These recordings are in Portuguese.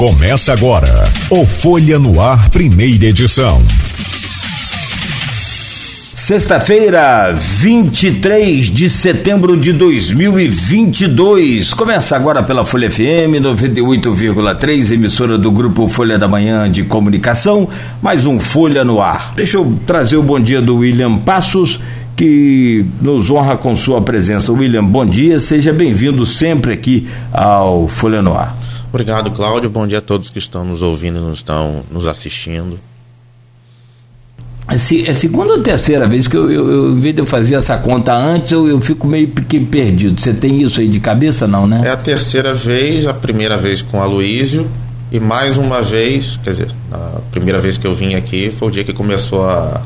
Começa agora o Folha no Ar, primeira edição. Sexta-feira, 23 de setembro de 2022. Começa agora pela Folha FM 98,3, emissora do grupo Folha da Manhã de Comunicação. Mais um Folha no Ar. Deixa eu trazer o bom dia do William Passos, que nos honra com sua presença. William, bom dia, seja bem-vindo sempre aqui ao Folha no Ar. Obrigado, Cláudio. Bom dia a todos que estão nos ouvindo e nos estão nos assistindo. É, é segunda ou terceira vez que eu, eu, eu, em vez de eu fazer essa conta antes, eu, eu fico meio que perdido. Você tem isso aí de cabeça, não, né? É a terceira vez, a primeira vez com a Luísio e mais uma vez, quer dizer, a primeira vez que eu vim aqui foi o dia que começou a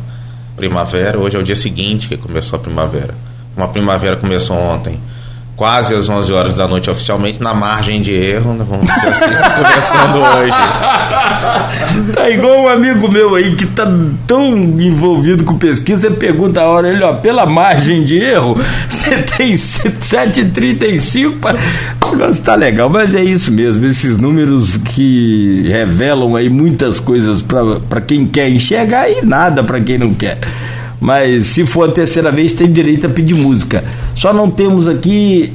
primavera, hoje é o dia seguinte que começou a primavera. Uma primavera começou ontem quase às 11 horas da noite oficialmente, na margem de erro, né? vamos dizer assim, começando hoje. Tá igual um amigo meu aí que tá tão envolvido com pesquisa, você pergunta a hora, ele, ó, pela margem de erro, você tem 7,35 para... O negócio tá legal, mas é isso mesmo, esses números que revelam aí muitas coisas para quem quer enxergar e nada para quem não quer mas se for a terceira vez tem direito a pedir música. Só não temos aqui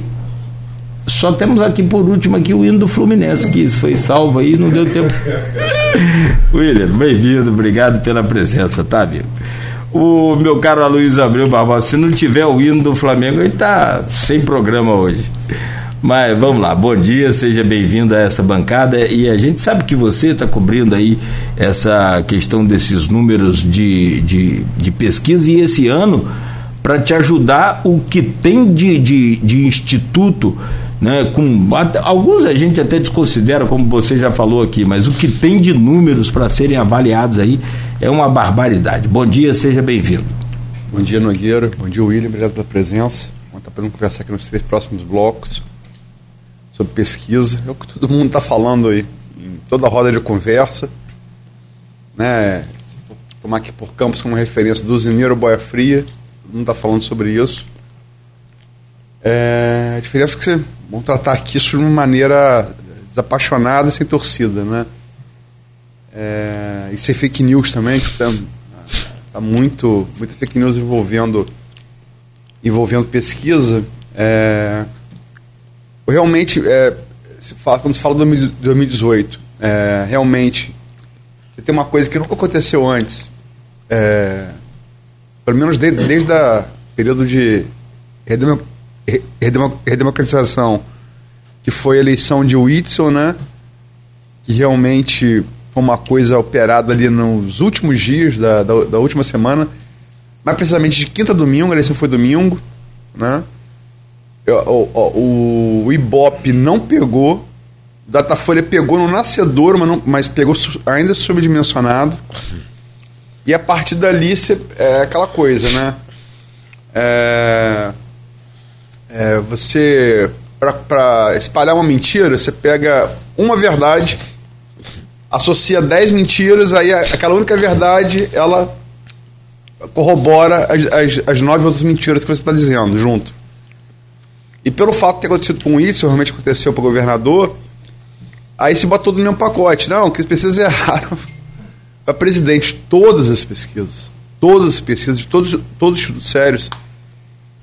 só temos aqui por último aqui o hino do Fluminense, que foi salvo aí, não deu tempo. William, bem-vindo, obrigado pela presença, tá, amigo? O meu caro Aloysio Abreu Barbosa, se não tiver o hino do Flamengo, ele tá sem programa hoje. Mas vamos lá, bom dia, seja bem-vindo a essa bancada. E a gente sabe que você está cobrindo aí essa questão desses números de, de, de pesquisa e esse ano, para te ajudar, o que tem de, de, de instituto, né, com alguns a gente até desconsidera, como você já falou aqui, mas o que tem de números para serem avaliados aí é uma barbaridade. Bom dia, seja bem-vindo. Bom dia, Nogueira. Bom dia, William. Obrigado pela presença. Vamos estar podendo conversar aqui nos três próximos blocos sobre pesquisa, é o que todo mundo está falando aí, em toda a roda de conversa. Né? Se for tomar aqui por Campos como referência do Zineiro Boia Fria, todo mundo está falando sobre isso. É, a diferença é que vocês vão tratar aqui isso de uma maneira desapaixonada sem torcida, né? É, e sem fake news também, que está tá muito, muita fake news envolvendo, envolvendo pesquisa. É, realmente, é, se fala, quando se fala de 2018, é, realmente, você tem uma coisa que nunca aconteceu antes, é, pelo menos de, desde o período de redemocratização, que foi a eleição de Whitson, né, que realmente foi uma coisa operada ali nos últimos dias da, da, da última semana, mais precisamente de quinta a domingo, a eleição foi domingo, né, o, o, Ibope não pegou, o Datafolha pegou no nascedor, mas, não, mas pegou ainda subdimensionado. E a partir dali cê, é aquela coisa, né? É, é, você, para espalhar uma mentira, você pega uma verdade, associa dez mentiras, aí aquela única verdade, ela corrobora as, as, as nove outras mentiras que você está dizendo junto. E pelo fato de ter acontecido com isso, realmente aconteceu para o governador, aí se botou no mesmo pacote. Não, que as pesquisas erraram para presidente. Todas as pesquisas, todas as pesquisas de todos, todos os institutos sérios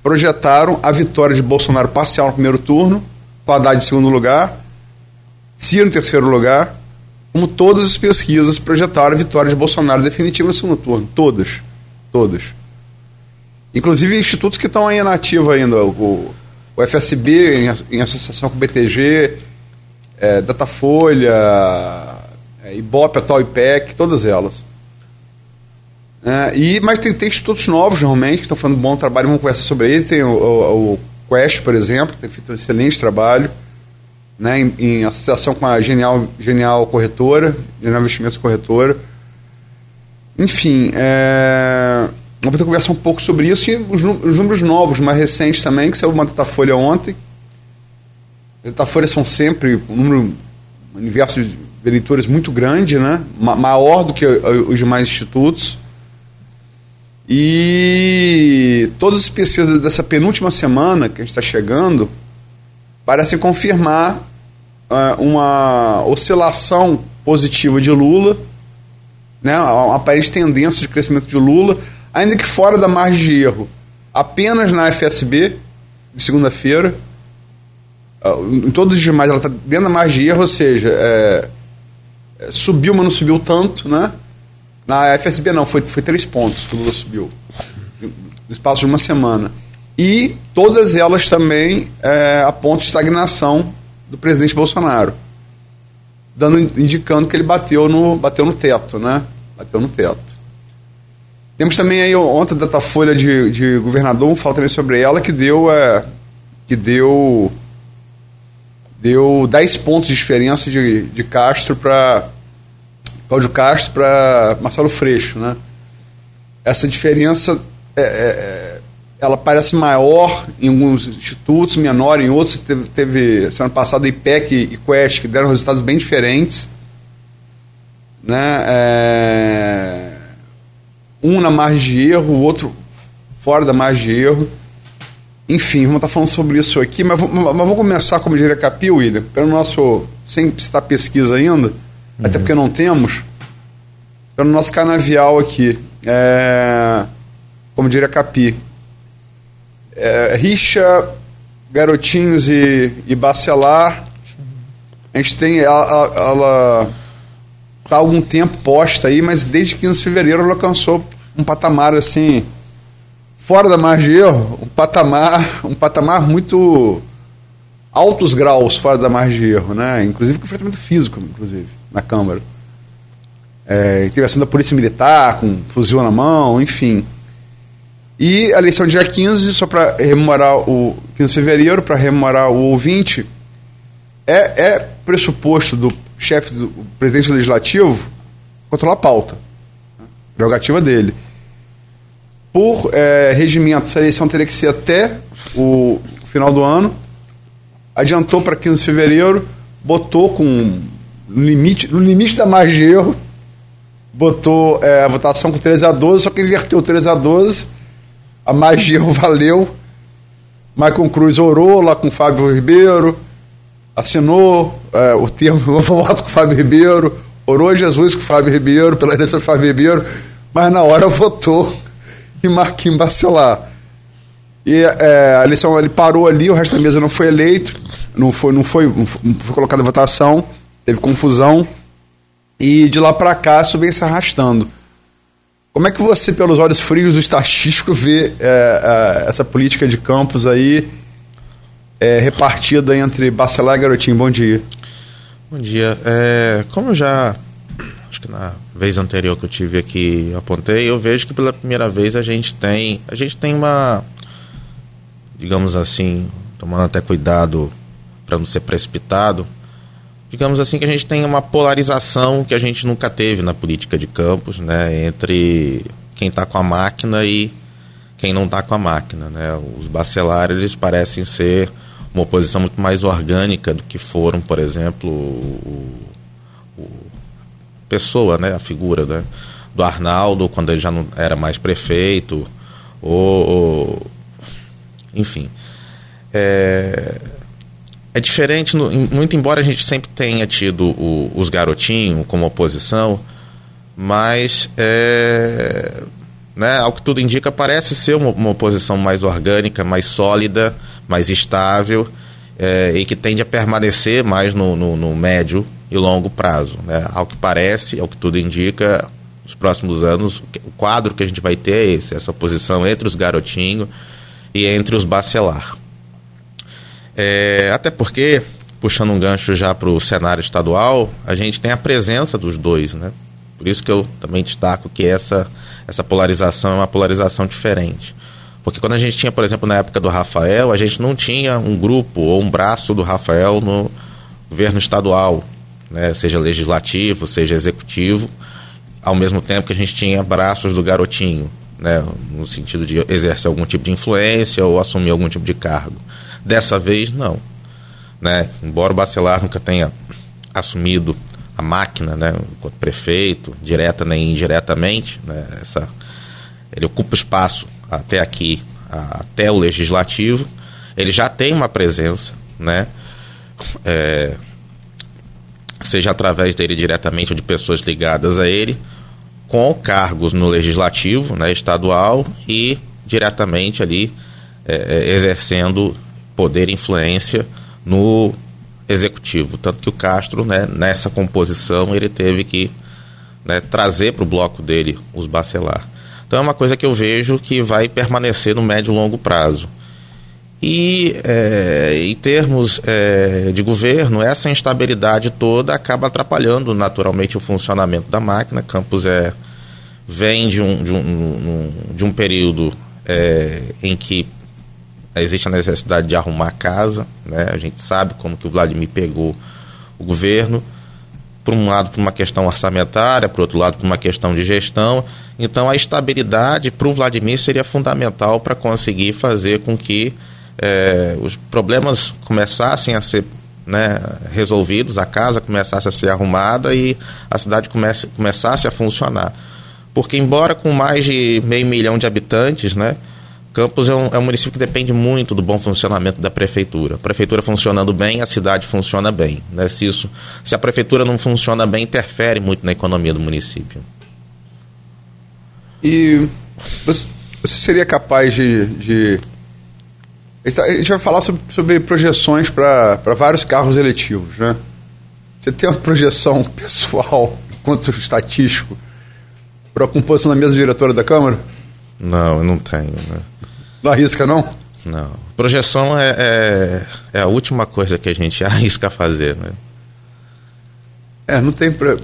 projetaram a vitória de Bolsonaro parcial no primeiro turno, com Haddad em segundo lugar, Ciro em terceiro lugar, como todas as pesquisas projetaram a vitória de Bolsonaro definitiva no segundo turno. Todas. Todas. Inclusive institutos que estão aí na ainda. O, o FSB, em, em associação com o BTG, é, Datafolha, é, Ibope, atual IPEC, todas elas. É, e, mas tem, tem institutos novos, normalmente, que estão fazendo um bom trabalho, vamos conversar sobre eles. Tem o, o, o Quest, por exemplo, que tem feito um excelente trabalho, né, em, em, associação com a Genial, Genial Corretora, Genial Investimentos Corretora. Enfim, é, Vamos ter conversar um pouco sobre isso e os, os números novos, mais recentes também, que saiu uma Datafolha ontem. As são sempre um número, um universo de eleitores muito grande, né? Ma maior do que os demais institutos. E todas as pesquisas dessa penúltima semana que a gente está chegando parecem confirmar uh, uma oscilação positiva de Lula, né, uma aparente tendência de crescimento de Lula, ainda que fora da margem de erro. Apenas na FSB, de segunda-feira, uh, em todos os demais ela está dentro da margem de erro, ou seja, é, é, subiu, mas não subiu tanto, né? Na FSB não, foi, foi três pontos que o Lula subiu no espaço de uma semana. E todas elas também é, apontam estagnação do presidente Bolsonaro, dando, indicando que ele bateu no, bateu no teto, né? Bateu no teto. Temos também aí ontem a Datafolha de, de governador, vamos falar também sobre ela, que deu, é, que deu, deu 10 pontos de diferença de, de Castro para Cláudio Castro para Marcelo Freixo, né? Essa diferença é, é, ela parece maior em alguns institutos, menor em outros. Teve, teve semana passada IPEC e Quest que deram resultados bem diferentes. Né? É, um na margem de erro, o outro fora da margem de erro. Enfim, vamos estar falando sobre isso aqui, mas, mas vamos começar, como diria Capi, William, pelo nosso, sem citar pesquisa ainda, uhum. até porque não temos, pelo nosso canavial aqui. É, como diria Capi. É, Richa, Garotinhos e, e Bacelar. A gente tem. Ela, ela tá há algum tempo posta aí, mas desde 15 de fevereiro ela alcançou um patamar assim. Fora da margem de erro, um patamar, um patamar muito altos graus fora da margem de erro, né? Inclusive com enfrentamento físico, inclusive, na Câmara. É, intervenção da Polícia Militar, com fuzil na mão, enfim. E a eleição dia 15, só para rememorar o 15 de fevereiro, para rememorar o ouvinte, é, é pressuposto do chefe do presidente legislativo controlar a pauta. Né? Prerrogativa dele. Por é, regimento, essa eleição teria que ser até o final do ano. Adiantou para 15 de fevereiro, botou com limite, no limite da margem de erro, botou é, a votação com 13 a 12, só que inverteu 13 a 12 a magia valeu. Michael Cruz orou lá com o Fábio Ribeiro, assinou é, o termo, eu voto com o Fábio Ribeiro, orou Jesus com o Fábio Ribeiro, pela herança do Fábio Ribeiro, mas na hora votou em Marquinhos Bacelar. E é, a eleição ele parou ali, o resto da mesa não foi eleito, não foi, não foi, não foi, foi colocado em votação, teve confusão. E de lá para cá isso vem se arrastando. Como é que você, pelos olhos frios do estatístico, vê é, é, essa política de campos aí é, repartida entre Bacelar e Garotinho? Bom dia. Bom dia. É, como já, acho que na vez anterior que eu tive aqui apontei, eu vejo que pela primeira vez a gente tem, a gente tem uma, digamos assim, tomando até cuidado para não ser precipitado, digamos assim, que a gente tem uma polarização que a gente nunca teve na política de campos, né, entre quem está com a máquina e quem não está com a máquina, né. Os bacelares eles parecem ser uma oposição muito mais orgânica do que foram, por exemplo, o, o pessoa, né, a figura, né, do Arnaldo quando ele já não era mais prefeito, ou, ou enfim. É, é diferente, no, muito embora a gente sempre tenha tido o, os garotinhos como oposição, mas é, né, ao que tudo indica, parece ser uma, uma oposição mais orgânica, mais sólida, mais estável é, e que tende a permanecer mais no, no, no médio e longo prazo. Né? Ao que parece, ao que tudo indica, nos próximos anos, o quadro que a gente vai ter é esse, essa oposição entre os garotinhos e entre os bacelar. É, até porque, puxando um gancho já para o cenário estadual, a gente tem a presença dos dois, né? Por isso que eu também destaco que essa, essa polarização é uma polarização diferente. Porque quando a gente tinha, por exemplo, na época do Rafael, a gente não tinha um grupo ou um braço do Rafael no governo estadual, né? seja legislativo, seja executivo, ao mesmo tempo que a gente tinha braços do garotinho, né? no sentido de exercer algum tipo de influência ou assumir algum tipo de cargo. Dessa vez, não. Né? Embora o Bacelar nunca tenha assumido a máquina, né, enquanto prefeito, direta nem indiretamente, né, essa, ele ocupa espaço até aqui, até o legislativo, ele já tem uma presença, né, é, seja através dele diretamente ou de pessoas ligadas a ele, com cargos no legislativo, né, estadual e diretamente ali é, exercendo poder e influência no executivo. Tanto que o Castro, né, nessa composição, ele teve que né, trazer para o bloco dele os bacelar. Então é uma coisa que eu vejo que vai permanecer no médio e longo prazo. E é, em termos é, de governo, essa instabilidade toda acaba atrapalhando naturalmente o funcionamento da máquina. Campos é, vem de um, de um, de um período é, em que existe a necessidade de arrumar a casa. Né? A gente sabe como que o Vladimir pegou o governo. Por um lado, por uma questão orçamentária, por outro lado, por uma questão de gestão. Então, a estabilidade para o Vladimir seria fundamental para conseguir fazer com que é, os problemas começassem a ser né, resolvidos, a casa começasse a ser arrumada e a cidade comece, começasse a funcionar. Porque, embora com mais de meio milhão de habitantes, né, Campos é um, é um município que depende muito do bom funcionamento da prefeitura. A prefeitura funcionando bem, a cidade funciona bem. Né? Se, isso, se a prefeitura não funciona bem, interfere muito na economia do município. E você seria capaz de, de a gente vai falar sobre, sobre projeções para vários carros eletivos, né? Você tem uma projeção pessoal, quanto estatístico, para a composição da mesa diretora da Câmara? Não, eu não tenho. Né? Não arrisca, não? Não. Projeção é, é, é, a última coisa que a gente arrisca fazer, né? É, não tem... Pra...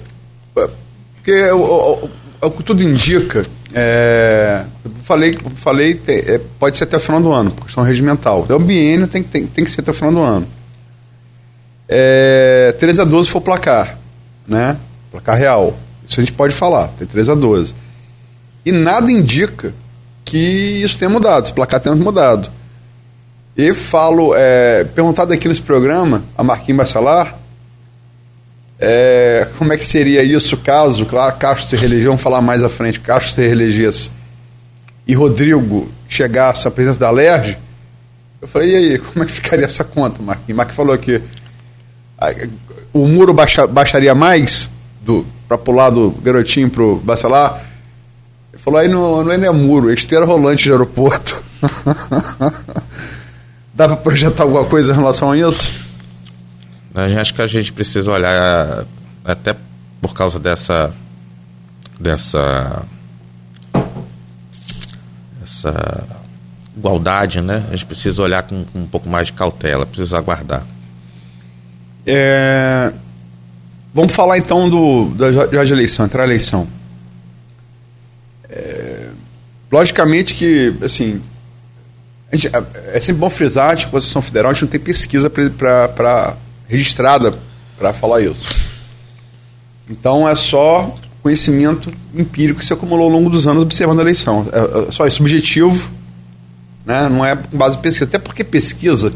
Porque o, o, o, o que tudo indica é, falei, falei é, pode ser até o final do ano, questão regimental. Então, o biênio tem, tem, tem que ser até o final do ano. É, 13 a 12 for placar, né? Placar real. Isso a gente pode falar, tem 13 a 12. E nada indica que isso tenha mudado, esse placar tenha mudado. E falo, é, perguntado aqui nesse programa, a Marquinhos Bacelar, é, como é que seria isso caso, claro, Castro se reelegeu, vamos falar mais à frente, Castro se reelegesse e Rodrigo chegasse à presidência da LERJ, eu falei, e aí, como é que ficaria essa conta, Marquinhos? Marquinhos falou que o muro baixa, baixaria mais para pular do garotinho pro Bacelar. Ele falou, aí não, não é nem muro, é esteira rolante de aeroporto. Dá para projetar alguma coisa em relação a isso? Acho que a gente precisa olhar até por causa dessa dessa essa igualdade, né? A gente precisa olhar com, com um pouco mais de cautela, precisa aguardar. É... Vamos falar então do da de eleição, entrar a eleição. É... Logicamente que, assim, gente, é, é sempre bom frisar, a Constituição Federal, a gente não tem pesquisa para registrada para falar isso. Então é só conhecimento empírico que se acumulou ao longo dos anos observando a eleição. É, é só isso, subjetivo, né? não é com base em pesquisa. Até porque pesquisa,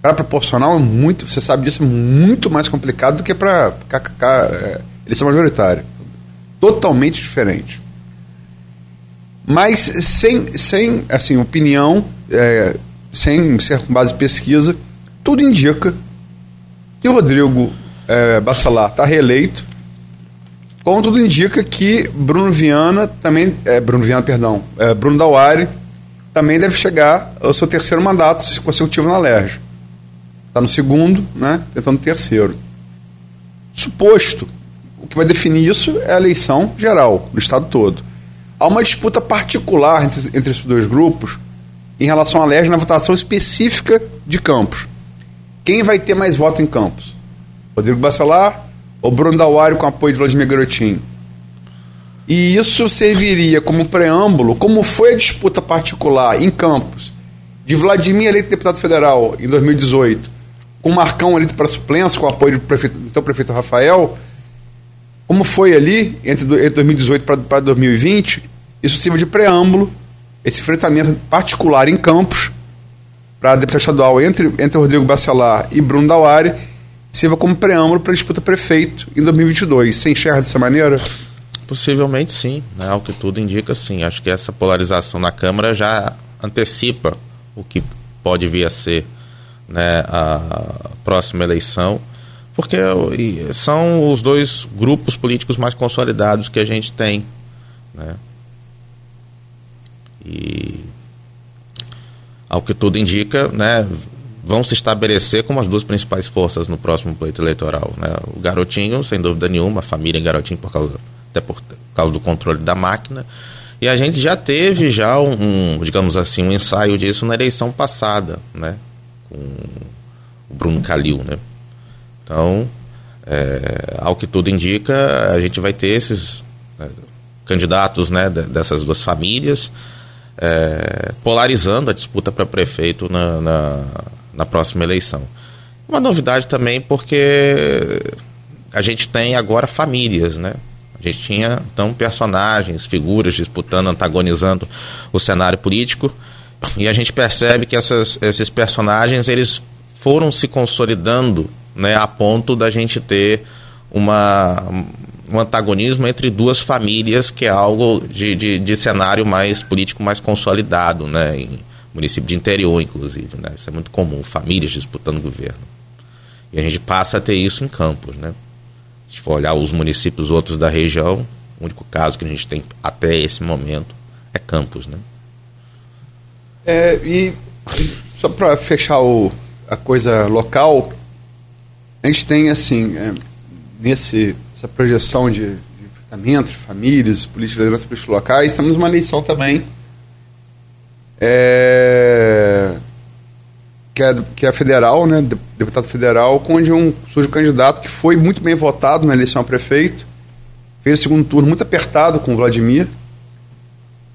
para proporcional, é muito, você sabe disso, é muito mais complicado do que para é, eleição majoritária. Totalmente diferente. Mas sem, sem assim, opinião, é, sem ser com base em pesquisa, tudo indica que o Rodrigo é, está reeleito, como tudo indica que Bruno Viana também, é, Bruno Viana, perdão, é, Bruno Dauari também deve chegar ao seu terceiro mandato consecutivo na LERJ. Está no segundo, né, tentando terceiro. Suposto, o que vai definir isso é a eleição geral, no estado todo. Há uma disputa particular entre, entre esses dois grupos em relação à LERJ na votação específica de Campos. Quem vai ter mais voto em Campos? Rodrigo Bacelar ou Bruno Dauário com apoio de Vladimir Garotinho? E isso serviria como preâmbulo, como foi a disputa particular em Campos, de Vladimir eleito deputado federal em 2018, com Marcão eleito para suplência, com apoio do, prefeito, então prefeito Rafael, como foi ali entre, entre 2018 para 2020, isso sirva de preâmbulo, esse enfrentamento particular em Campos, para a deputada estadual entre, entre Rodrigo Bacelar e Bruno Dauari sirva como preâmbulo para a disputa prefeito em 2022. Você enxerga dessa maneira? Possivelmente sim, né? ao que tudo indica sim. Acho que essa polarização na Câmara já antecipa o que pode vir a ser né, a próxima eleição, porque são os dois grupos políticos mais consolidados que a gente tem. Né? E ao que tudo indica, né, vão se estabelecer como as duas principais forças no próximo pleito eleitoral. Né? O Garotinho, sem dúvida nenhuma, a família Garotinho, por causa, até por causa do controle da máquina. E a gente já teve já um, um, digamos assim, um ensaio disso na eleição passada, né? Com o Bruno Calil, né? Então, é, ao que tudo indica, a gente vai ter esses né, candidatos, né, dessas duas famílias, é, polarizando a disputa para prefeito na, na, na próxima eleição. Uma novidade também porque a gente tem agora famílias, né? A gente tinha então personagens, figuras disputando, antagonizando o cenário político, e a gente percebe que essas, esses personagens eles foram se consolidando, né, a ponto da gente ter uma um antagonismo entre duas famílias, que é algo de, de, de cenário mais político mais consolidado, né? Em município de interior, inclusive, né? Isso é muito comum, famílias disputando governo. E a gente passa a ter isso em Campos, né? Se for olhar os municípios outros da região, o único caso que a gente tem até esse momento é Campos, né? É, e só para fechar o, a coisa local, a gente tem assim, é, nesse essa projeção de, de enfrentamento de famílias, políticas, lideranças políticos locais, temos uma eleição também. É, que, é, que é federal, né, deputado federal, onde um, surge um candidato que foi muito bem votado na eleição a prefeito, fez o segundo turno muito apertado com o Vladimir,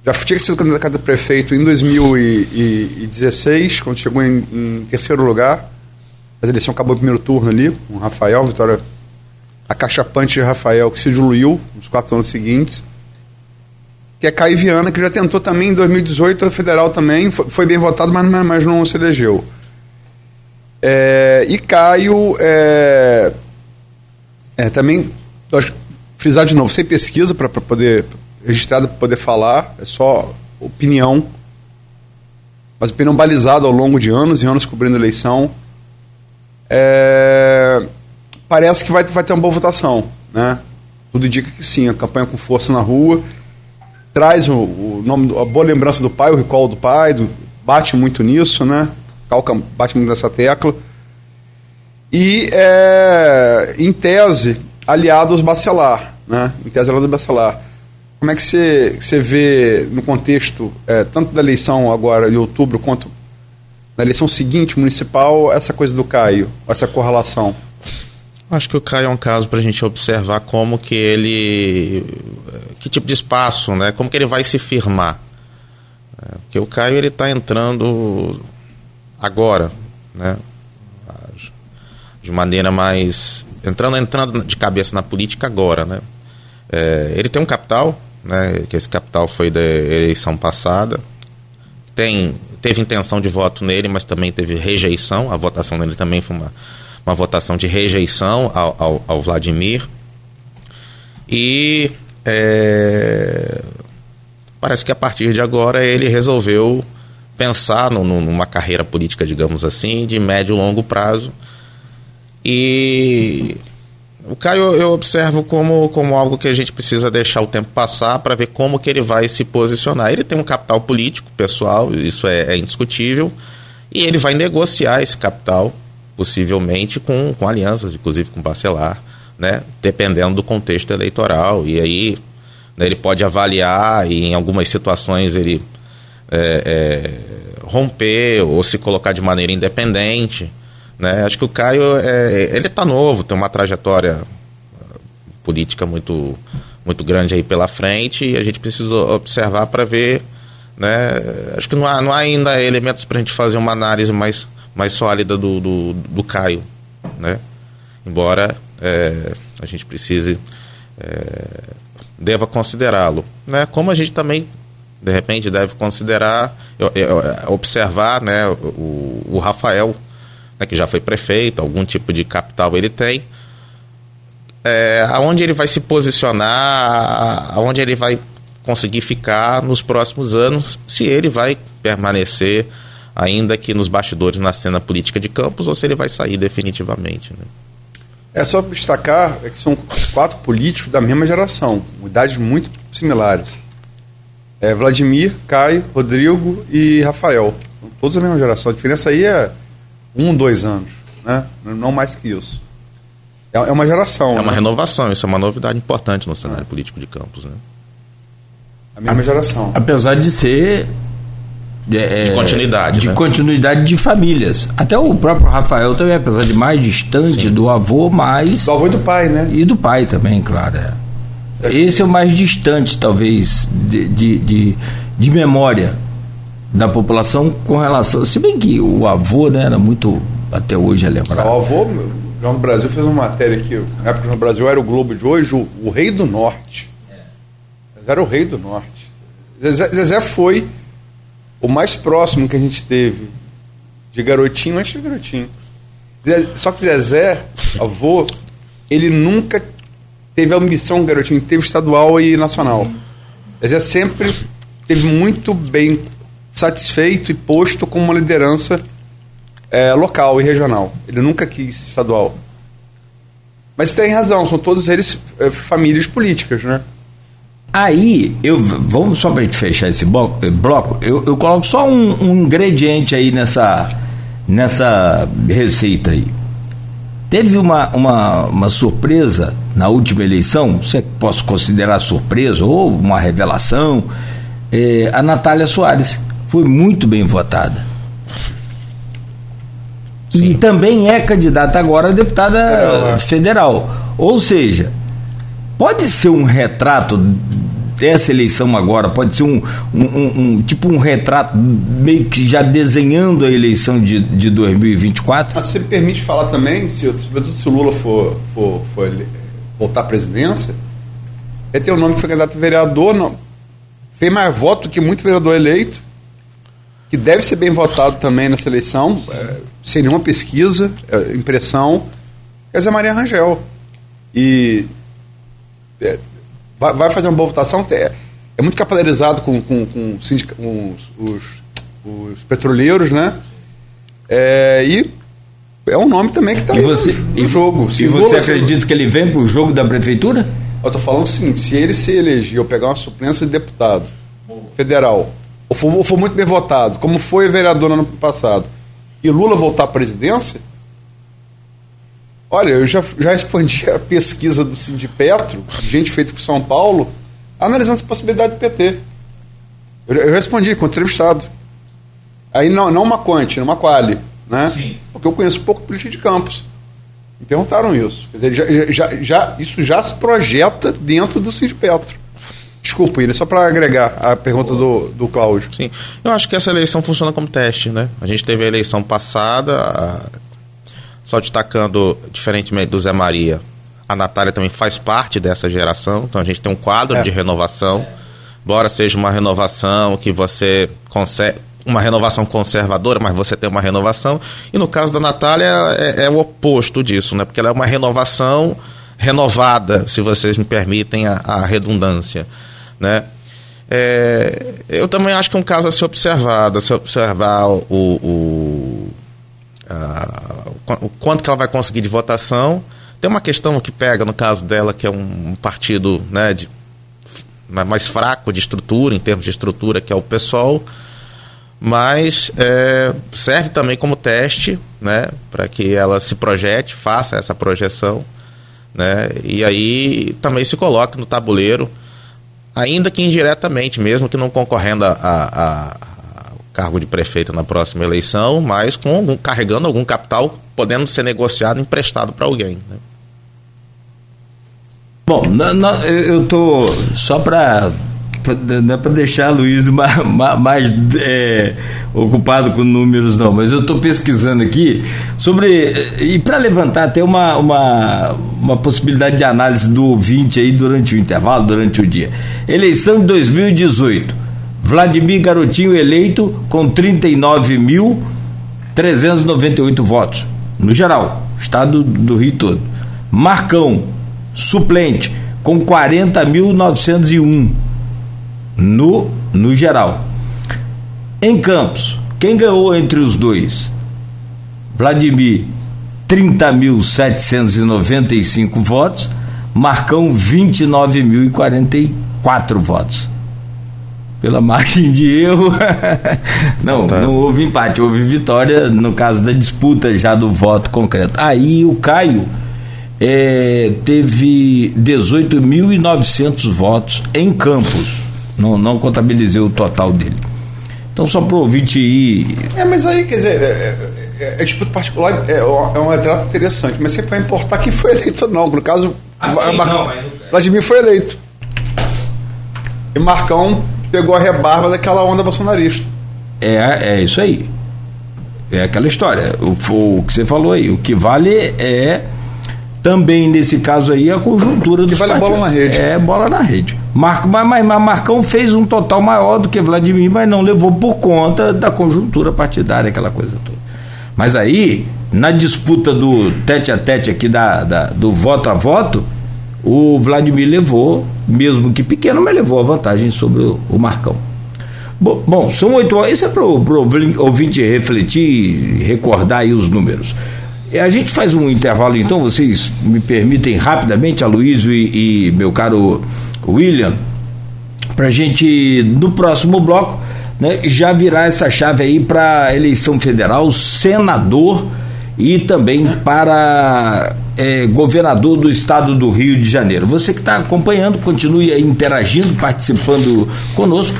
já tinha sido candidato a prefeito em 2016, quando chegou em, em terceiro lugar, a eleição acabou no primeiro turno ali, com o Rafael, vitória acachapante de Rafael, que se diluiu nos quatro anos seguintes, que é Caio Viana, que já tentou também em 2018, federal também, foi, foi bem votado, mas, mas não se elegeu. É, e Caio é, é, também, acho frisar de novo, sem pesquisa para poder, registrada para poder falar, é só opinião, mas opinião balizada ao longo de anos e anos cobrindo eleição. É, parece que vai, vai ter uma boa votação, né? Tudo indica que sim, a campanha com força na rua traz o, o nome, a boa lembrança do pai, o recall do pai, do, bate muito nisso, né? Calca bate muito nessa tecla. E, é, em tese, aliados bacelar, né? Em tese, aliados bacelar. Como é que você, você vê no contexto, é, tanto da eleição agora de outubro, quanto na eleição seguinte, municipal, essa coisa do Caio, essa correlação? Acho que o Caio é um caso para a gente observar como que ele. que tipo de espaço, né? Como que ele vai se firmar. É, porque o Caio ele está entrando agora, né? De maneira mais. entrando, entrando de cabeça na política agora, né? É, ele tem um capital, né? Que esse capital foi da eleição passada. Tem, teve intenção de voto nele, mas também teve rejeição. A votação dele também foi uma uma votação de rejeição ao, ao, ao Vladimir. E é, parece que a partir de agora ele resolveu pensar no, numa carreira política, digamos assim, de médio e longo prazo. E o Caio eu observo como, como algo que a gente precisa deixar o tempo passar para ver como que ele vai se posicionar. Ele tem um capital político, pessoal, isso é, é indiscutível, e ele vai negociar esse capital possivelmente com, com alianças, inclusive com Bacelar, né? dependendo do contexto eleitoral. E aí né, ele pode avaliar e em algumas situações ele é, é, romper ou se colocar de maneira independente. Né? Acho que o Caio é, ele está novo, tem uma trajetória política muito, muito grande aí pela frente e a gente precisa observar para ver. Né? Acho que não há, não há ainda elementos para a gente fazer uma análise mais mais sólida do, do, do Caio, né? Embora é, a gente precise é, deva considerá-lo, né? Como a gente também de repente deve considerar, observar, né? O, o Rafael, né, que já foi prefeito, algum tipo de capital ele tem, é, aonde ele vai se posicionar, aonde ele vai conseguir ficar nos próximos anos, se ele vai permanecer ainda que nos bastidores na cena política de Campos, ou se ele vai sair definitivamente. Né? É só destacar é que são quatro políticos da mesma geração, idades muito similares. É Vladimir, Caio, Rodrigo e Rafael. Todos da mesma geração. A diferença aí é um, dois anos, né? Não mais que isso. É, é uma geração. É uma né? renovação, isso é uma novidade importante no cenário político de Campos, né? A mesma geração. Apesar de ser é, De continuidade, de né? continuidade de famílias. Até o próprio Rafael também, apesar de mais distante do avô, mais Do avô e do pai, né? e do pai também, claro. é. Esse é o mais distante, talvez, de, de, de, de memória da população com relação. Se bem que o avô né, era muito, até hoje é O lembrado. avô, o Jornal do Brasil fez uma matéria aqui, na época do Brasil era o Globo de hoje, o, o rei do norte. Mas Era o rei do norte. Zezé, Zezé foi o mais próximo que a gente teve de garotinho antes de garotinho. Só que Zezé, avô, ele nunca teve a ambição garotinho, teve estadual e nacional. Zezé sempre teve muito bem satisfeito e posto como uma liderança é, local e regional. Ele nunca quis estadual. Mas tem razão, são todos eles é, famílias políticas, né? Aí, eu, vamos só para gente fechar esse eh, bloco, eu, eu coloco só um, um ingrediente aí nessa, nessa receita aí. Teve uma, uma, uma surpresa na última eleição, se é que posso considerar surpresa ou uma revelação, eh, a Natália Soares foi muito bem votada. E também é candidata agora a deputada Federal, é. federal. Ou seja, pode ser um retrato dessa eleição agora, pode ser um, um- um- um- tipo um retrato meio que já desenhando a eleição de, de 2024? Ah, Você me permite falar também, se, se o Lula for, for, for voltar à presidência, é ter um nome que foi candidato a vereador, não, fez mais voto que muito vereador eleito, que deve ser bem votado também nessa eleição, é, sem nenhuma pesquisa, é, impressão, é Zé Maria Rangel. E é, vai, vai fazer uma boa votação, é, é muito capilarizado com, com, com, sindica- com os, os, os petroleiros, né? É, e é um nome também que está no, no jogo. e você Lula- acredita que ele vem para o jogo da prefeitura? Eu tô falando o seguinte, se ele se eleger ou pegar uma suplência de deputado federal, ou for, ou for muito bem votado, como foi vereador no ano passado, e Lula voltar à presidência, olha, eu já, já respondi a pesquisa do Sindipetro, gente feita por São Paulo, analisando essa possibilidade do PT. Eu, eu respondi com entrevistado. Aí não, não uma quanti, uma quali, né? Sim. Porque eu conheço pouco política de campos. Me perguntaram isso. Quer dizer, já, já, já- isso já se projeta dentro do Cid Petro. Desculpa, Ilha, só para agregar a pergunta do, do Cláudio. Sim, eu acho que essa eleição funciona como teste, né? A gente teve a eleição passada, a- só destacando, diferentemente do Zé Maria, a Natália também faz parte dessa geração, então a gente tem um quadro É. de renovação, embora seja uma renovação que você consegue. Uma renovação conservadora, mas você tem uma renovação. E no caso da Natália é, é o oposto disso, né? Porque ela é uma renovação renovada, se vocês me permitem a, a redundância, né? É, eu também acho que é um caso a ser observado, a se observar o, o, a- o qu- o quanto que ela vai conseguir de votação. Tem uma questão que pega no caso dela, que é um, partido né, de, ma- mais fraco de estrutura, em termos de estrutura, que é o PSOL, mas é, serve também como teste né, para que ela se projete, faça essa projeção, né, e aí também se coloque no tabuleiro ainda que indiretamente, mesmo que não concorrendo a, a- a- cargo de prefeito na próxima eleição, mas com algum- carregando algum capital podendo ser negociado, emprestado para alguém. né? Bom, eu tô só para não é para deixar Luiz ma- ma- mais, é, ocupado com números não, mas eu estou pesquisando aqui sobre e para levantar até uma, uma uma possibilidade de análise do ouvinte aí durante o intervalo, durante o dia. Eleição de 2018. Vladimir Garotinho eleito com 39.398 votos no geral, estado do Rio todo. Marcão suplente com 40.901 no no geral. Em Campos, quem ganhou entre os dois? Vladimir 30.795 votos, Marcão 29.044 votos. Pela margem de erro, não, tá. não houve empate, houve vitória no caso da disputa já do voto concreto. Aí o Caio é, teve 18.900 votos em Campos, não, não contabilizei o total dele. Então, só para o ouvinte ir. É, mas aí, quer dizer, é, é, é disputa particular, é, é um retrato interessante, mas sempre vai importar quem foi eleito ou não. No caso, assim, Mar... não, mas... Vladimir foi eleito. E Marcão pegou a rebarba daquela onda bolsonarista. É, é isso aí. É aquela história. O, o que você falou aí, o que vale é também nesse caso aí a conjuntura do vale a bola na rede. É bola na rede. Marco, mas, mas, mas Marcão fez um total maior do que Vladimir, mas não levou por conta da conjuntura partidária, aquela coisa toda. Mas aí, na disputa do tete a tete aqui da, da do voto a voto, o Vladimir levou, mesmo que pequeno, mas levou a vantagem sobre o, Marcão. Bom, bom, são oito horas. Isso é para o ouvinte refletir, recordar aí os números. É, a gente faz um intervalo, então, vocês me permitem rapidamente, a Luiz e, e meu caro William, para a gente, no próximo bloco, né, já virar essa chave aí para eleição federal, senador e também para é, governador do estado do Rio de Janeiro. Você que está acompanhando, continue interagindo, participando conosco.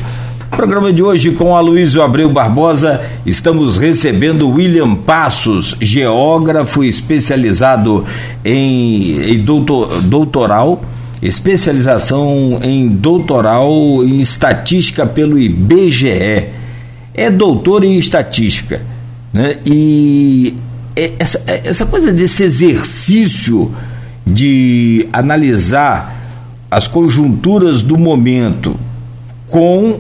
Programa de hoje com Aloysio Abreu Barbosa, estamos recebendo William Passos, geógrafo especializado em, em doutor, doutoral, especialização em doutoral em estatística pelo IBGE. É doutor em estatística, né? E essa, é essa coisa desse exercício de analisar as conjunturas do momento com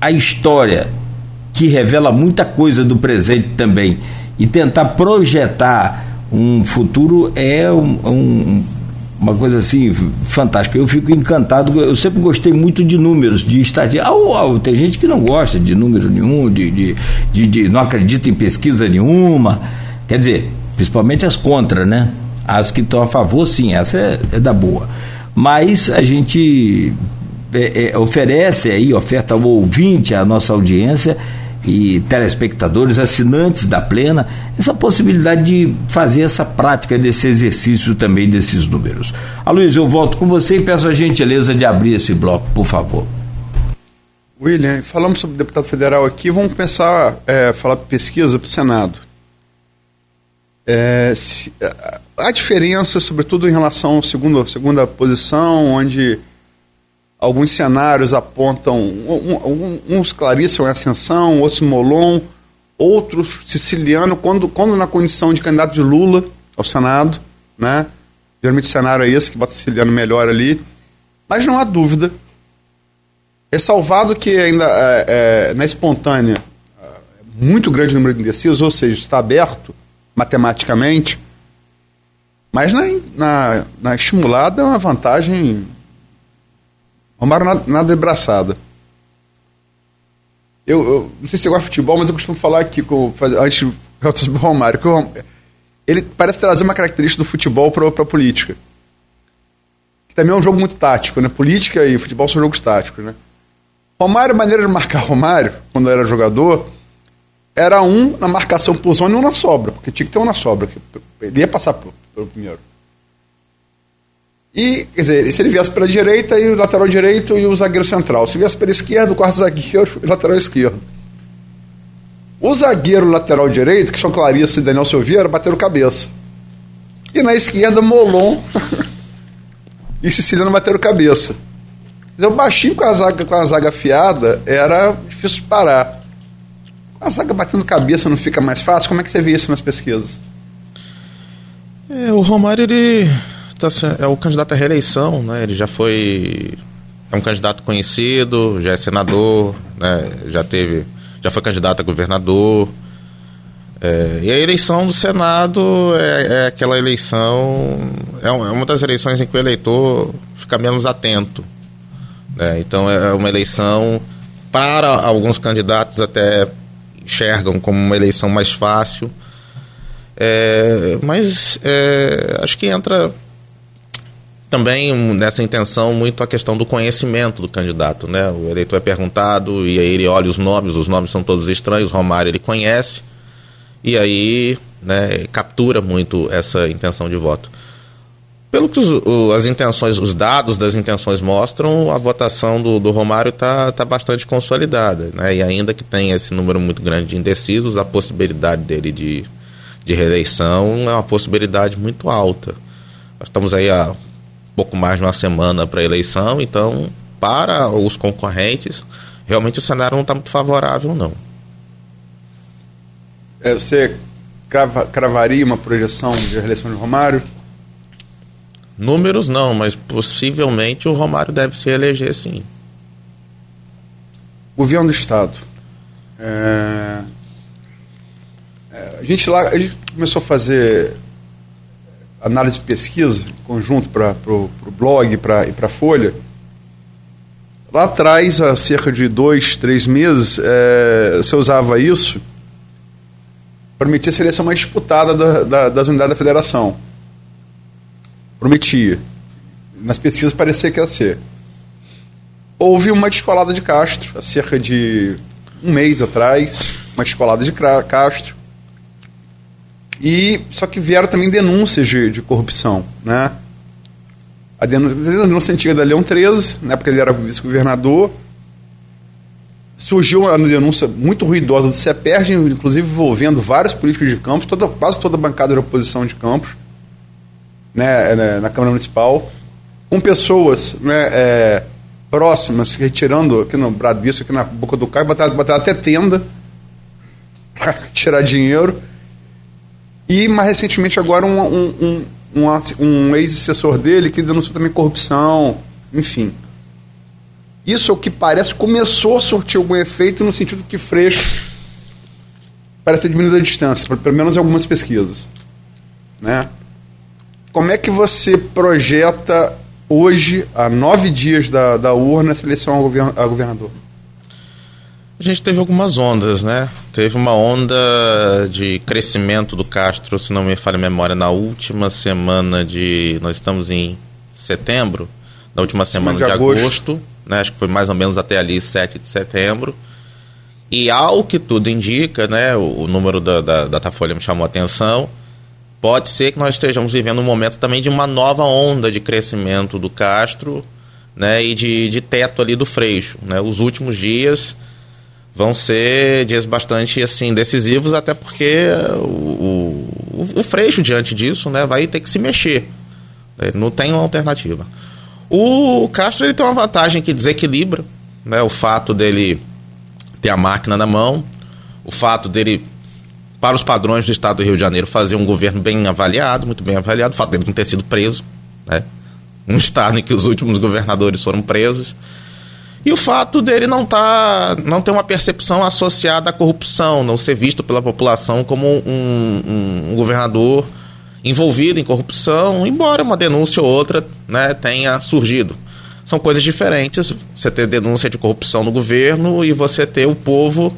a história, que revela muita coisa do presente também, e tentar projetar um futuro é um, um, uma coisa assim fantástica. Eu fico encantado, eu sempre gostei muito de números, de estatística. Ah, tem gente que não gosta de número nenhum, de, de, de, de não acredita em pesquisa nenhuma. Quer dizer, principalmente as contra, né? As que estão a favor, sim, essa é, é da boa. Mas a gente é, é, oferece aí, oferta ao ouvinte, à nossa audiência e telespectadores, assinantes da Plena, essa possibilidade de fazer essa prática desse exercício também desses números. A Luiz, eu volto com você e peço a gentileza de abrir esse bloco, por favor. William, falamos sobre deputado federal aqui, vamos pensar, é, falar pesquisa para o Senado. É, se, a diferença, sobretudo em relação à segunda, segunda posição, onde alguns cenários apontam, um, um, uns Clarice em ascensão, outros Molon, outros Siciliano, quando, quando na condição de candidato de Lula ao Senado, né? Geralmente o cenário é esse, que bota Siciliano melhor ali. Mas não há dúvida, é salvado que ainda é, é, na espontânea, é, muito grande número de indecisos, ou seja, está aberto matematicamente, mas na, na, na estimulada é uma vantagem Romário nada, nada de braçada. Eu, eu, não sei se você gosta de futebol, mas eu costumo falar aqui, com, antes do Romário, que o, ele parece trazer uma característica do futebol para a política. Que também é um jogo muito tático, né? Política e futebol são jogos táticos, né? Romário, maneira de marcar Romário, quando era jogador, era um na marcação por zona e um na sobra, porque tinha que ter um na sobra. Ele ia passar pelo primeiro. E, quer dizer, se ele viesse para a direita, e o lateral direito e o zagueiro central. Se viesse para a esquerda, o quarto zagueiro e o lateral esquerdo. O zagueiro lateral direito, que são Clarice e Daniel Silveira, bateram cabeça. E na esquerda, Molon e Siciliano bateram cabeça. Quer dizer, o baixinho com a zaga, com a zaga afiada era difícil de parar. A zaga batendo cabeça não fica mais fácil? Como é que você vê isso nas pesquisas? É, o Romário, ele tá, é o candidato à reeleição, né? Ele já foi é um candidato conhecido, já é senador, né? Já teve, já foi candidato a governador. É, e a eleição do Senado é, é aquela eleição, é, é uma das eleições em que o eleitor fica menos atento. Né? Então é uma eleição para alguns candidatos até enxergam como uma eleição mais fácil É, mas é, acho que entra também nessa intenção muito a questão do conhecimento do candidato, né? O eleitor é perguntado e aí ele olha os nomes, os nomes são todos estranhos, Romário ele conhece e aí né, captura muito essa intenção de voto. Pelo que os, as intenções, os dados das intenções mostram, a votação do, do Romário está tá bastante consolidada. Né? E ainda que tenha esse número muito grande de indecisos, a possibilidade dele de, de reeleição é uma possibilidade muito alta. Nós estamos aí há pouco mais de uma semana para a eleição, então, para os concorrentes, realmente o cenário não está muito favorável, não. É, você crava, cravaria uma projeção de reeleição de Romário? Números não, mas possivelmente o Romário deve se eleger sim. Governo do Estado. É... É, a, gente lá, a gente começou a fazer análise de pesquisa conjunto para o blog pra, e para a Folha. Lá atrás, há cerca de dois, três meses, é, você usava isso para permitir a seleção mais disputada da, da, das unidades da federação prometia. Nas pesquisas parecia que ia ser. Houve uma descolada de Castro, há cerca de um mês atrás, uma descolada de Castro. E só que vieram também denúncias de, de corrupção, né? A denúncia antiga da Leão 13, na época ele era vice-governador. Surgiu uma denúncia muito ruidosa do CEPERG, inclusive envolvendo vários políticos de Campos, toda, quase toda a bancada da oposição de Campos né, na Câmara Municipal, com pessoas né, é, próximas, retirando aqui no Bradesco, aqui na boca do carro, botaram, botaram até tenda para tirar dinheiro. E mais recentemente agora um, um, um, um, um ex-assessor dele que denunciou também corrupção, enfim. Isso é o que parece começou a surtir algum efeito no sentido que Freixo parece ter diminuído a distância, pelo menos em algumas pesquisas. Né? Como é que você projeta hoje, a nove dias da, da urna, a seleção a governador? A gente teve algumas ondas, né? Teve uma onda de crescimento do Castro, se não me falha a memória, na última semana de. Nós estamos em setembro, na última semana, semana de, de, agosto, agosto né? Acho que foi mais ou menos até ali, 7 de setembro. E ao que tudo indica, né? O, o número da, da Datafolha me chamou a atenção pode ser que nós estejamos vivendo um momento também de uma nova onda de crescimento do Castro né, e de, de teto ali do Freixo. Né? Os últimos dias vão ser dias bastante assim decisivos, até porque o, o, o Freixo, diante disso, né, vai ter que se mexer. Ele não tem uma alternativa. O Castro ele tem uma vantagem que desequilibra né, o fato dele ter a máquina na mão, o fato dele para os padrões do Estado do Rio de Janeiro, fazer um governo bem avaliado, muito bem avaliado, o fato dele não ter sido preso, né? um Estado em que os últimos governadores foram presos, e o fato dele não, tá, não ter uma percepção associada à corrupção, não ser visto pela população como um, um, um governador envolvido em corrupção, embora uma denúncia ou outra né, tenha surgido. São coisas diferentes, você ter denúncia de corrupção no governo e você ter o povo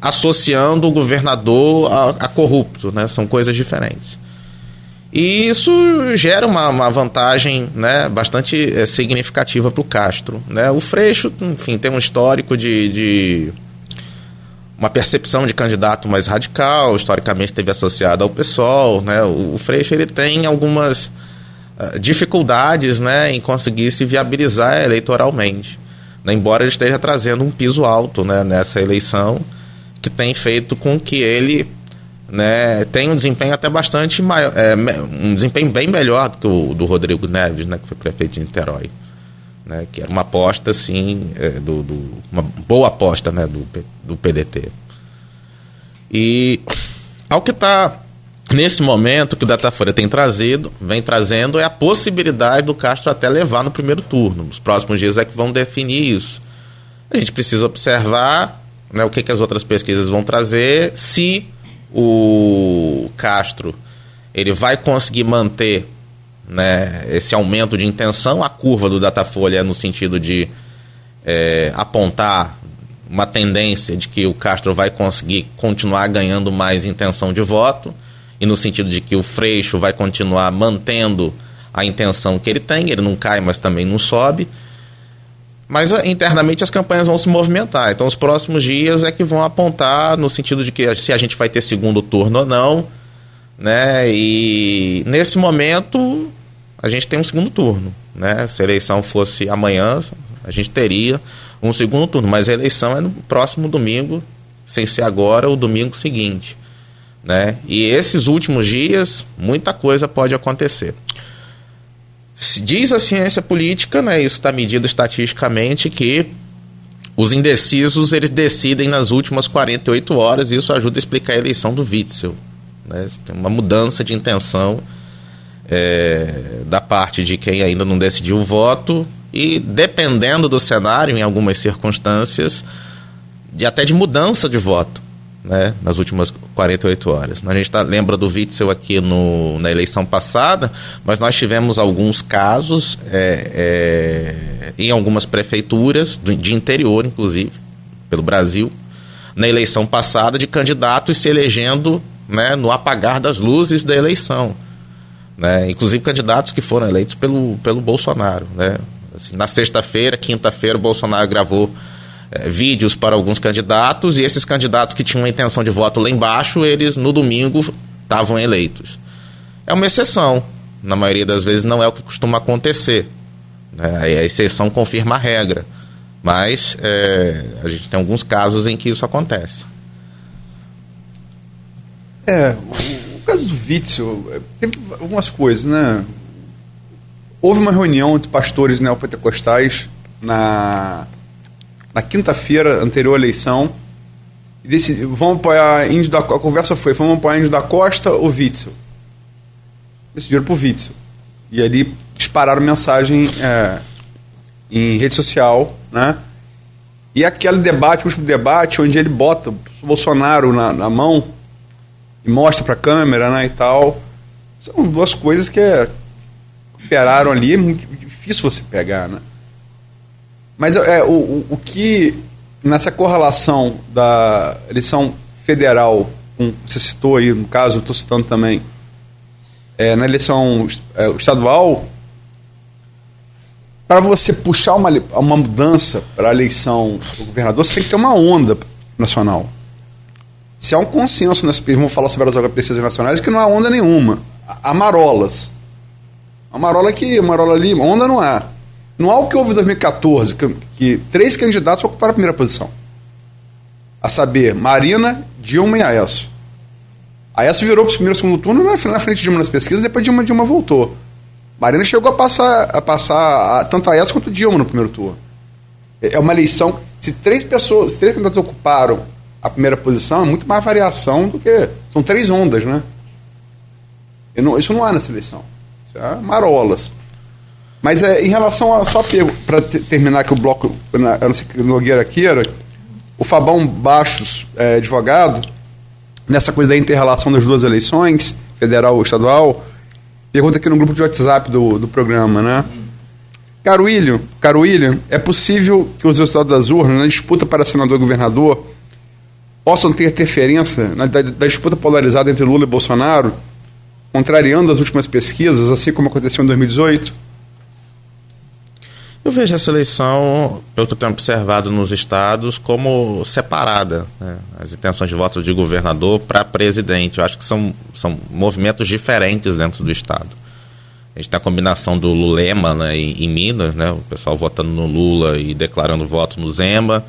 associando o governador a, a corrupto, né? São coisas diferentes. E isso gera uma, uma vantagem né, bastante é, significativa para o Castro. Né? O Freixo, enfim, tem um histórico de, de, uma percepção de candidato mais radical, historicamente teve associado ao PSOL. Né? O, o Freixo ele tem algumas uh, dificuldades né, em conseguir se viabilizar eleitoralmente. Né? Embora ele esteja trazendo um piso alto né, nessa eleição que tem feito com que ele né, tenha um desempenho até bastante maior, é, um desempenho bem melhor do que o do Rodrigo Neves, né, que foi prefeito de Niterói. Né, que era uma aposta, assim, é, do, do, uma boa aposta né, do, do PDT. E ao que está nesse momento que o Datafolha tem trazido, vem trazendo, é a possibilidade do Castro até levar no primeiro turno. Os próximos dias é que vão definir isso. A gente precisa observar né, o que, que as outras pesquisas vão trazer, se o Castro ele vai conseguir manter né, esse aumento de intenção, a curva do Datafolha é no sentido de é, apontar uma tendência de que o Castro vai conseguir continuar ganhando mais intenção de voto, e no sentido de que o Freixo vai continuar mantendo a intenção que ele tem, ele não cai, mas também não sobe. Mas ah, internamente as campanhas vão se movimentar. Então os próximos dias é que vão apontar no sentido de que se a gente vai ter segundo turno ou não, né? E nesse momento a gente tem um segundo turno, né? Se a eleição fosse amanhã, a gente teria um segundo turno, mas a eleição é no próximo domingo, sem ser agora o domingo seguinte, né? E esses últimos dias muita coisa pode acontecer. Diz a ciência política, né, isso está medido estatisticamente, que os indecisos eles decidem nas últimas 48 horas e isso ajuda a explicar a eleição do Witzel. Né? Tem uma mudança de intenção é, da parte de quem ainda não decidiu o voto e dependendo do cenário, em algumas circunstâncias, de até de mudança de voto né, nas últimas 48 horas. A gente tá, lembra do Witzel aqui no, na eleição passada, mas nós tivemos alguns casos é, é, em algumas prefeituras do, de interior, inclusive, pelo Brasil, na eleição passada, de candidatos se elegendo né, no apagar das luzes da eleição. Né, inclusive candidatos que foram eleitos pelo, pelo Bolsonaro. Né? Assim, na sexta-feira, quinta-feira, o Bolsonaro gravou é, vídeos para alguns candidatos e esses candidatos que tinham a intenção de voto lá embaixo, eles no domingo estavam eleitos. É uma exceção. Na maioria das vezes não é o que costuma acontecer. Né? A exceção confirma a regra. Mas é, a gente tem alguns casos em que isso acontece. É, o, o caso do Witzel, tem algumas coisas, né? Houve uma reunião entre pastores neopentecostais na na quinta-feira anterior à eleição. E vamos apoiar Índio da A conversa foi: vamos apoiar Índio da Costa ou Witzel? Decidiram por Witzel. E ali dispararam mensagem é, em rede social, né? E aquele debate, o último debate, onde ele bota o Bolsonaro na, na mão e mostra para a câmera, né, e tal. São duas coisas que é, operaram ali, é muito difícil você pegar, né? Mas é, o, o, o que, nessa correlação da eleição federal, um, você citou aí, no caso, eu estou citando também, é, na eleição é, estadual, para você puxar uma, uma mudança para a eleição do governador, você tem que ter uma onda nacional. Se há um consenso nas vamos falar sobre as pesquisas nacionais, que não há onda nenhuma. Há marolas. A marola aqui, a marola ali, onda não há. Não há o que houve em 2014, que, que três candidatos ocuparam a primeira posição. A saber, Marina, Dilma e Aécio. Aécio virou para o primeiro e segundo turno na, frente de Dilma nas pesquisas, depois Dilma, Dilma voltou. Marina chegou a passar, a passar a, tanto a Aécio quanto Dilma no primeiro turno. É, é uma eleição. Se três pessoas, se três candidatos ocuparam a primeira posição, é muito mais variação do que. São três ondas, né? Não, isso não há nessa eleição. Isso é marolas. Mas é, em relação a. Só para terminar aqui o bloco, na, eu não sei que Nogueira queira, o Fabão Baixos, é, advogado, nessa coisa da inter-relação das duas eleições, federal ou estadual, pergunta aqui no grupo de WhatsApp do, do programa, né? Caro William, caro William, é possível que os resultados das urnas, na disputa para senador e governador, possam ter interferência na, da, da disputa polarizada entre Lula e Bolsonaro, contrariando as últimas pesquisas, assim como aconteceu em 2018? Eu vejo essa eleição, pelo que eu tenho observado nos estados, como separada. Né? As intenções de voto de governador para presidente. Eu acho que são, são movimentos diferentes dentro do estado. A gente tem a combinação do Lulema né, em, em, Minas, né, o pessoal votando no Lula e declarando voto no Zema.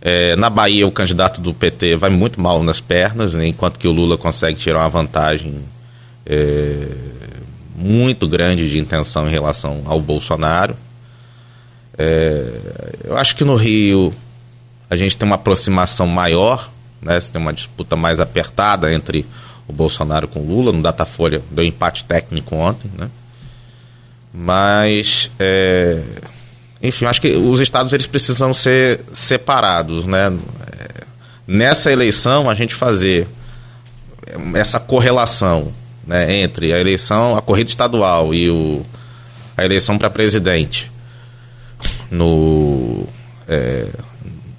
É, na Bahia, o candidato do PT vai muito mal nas pernas, né, enquanto que o Lula consegue tirar uma vantagem é, muito grande de intenção em relação ao Bolsonaro. É, eu acho que no Rio a gente tem uma aproximação maior, né? Você tem uma disputa mais apertada entre o Bolsonaro com o Lula. No Datafolha deu empate técnico ontem, né? Mas, é, enfim, acho que os estados eles precisam ser separados, né? Nessa eleição a gente fazer essa correlação né, entre a eleição, a corrida estadual e o, a eleição para presidente no, é,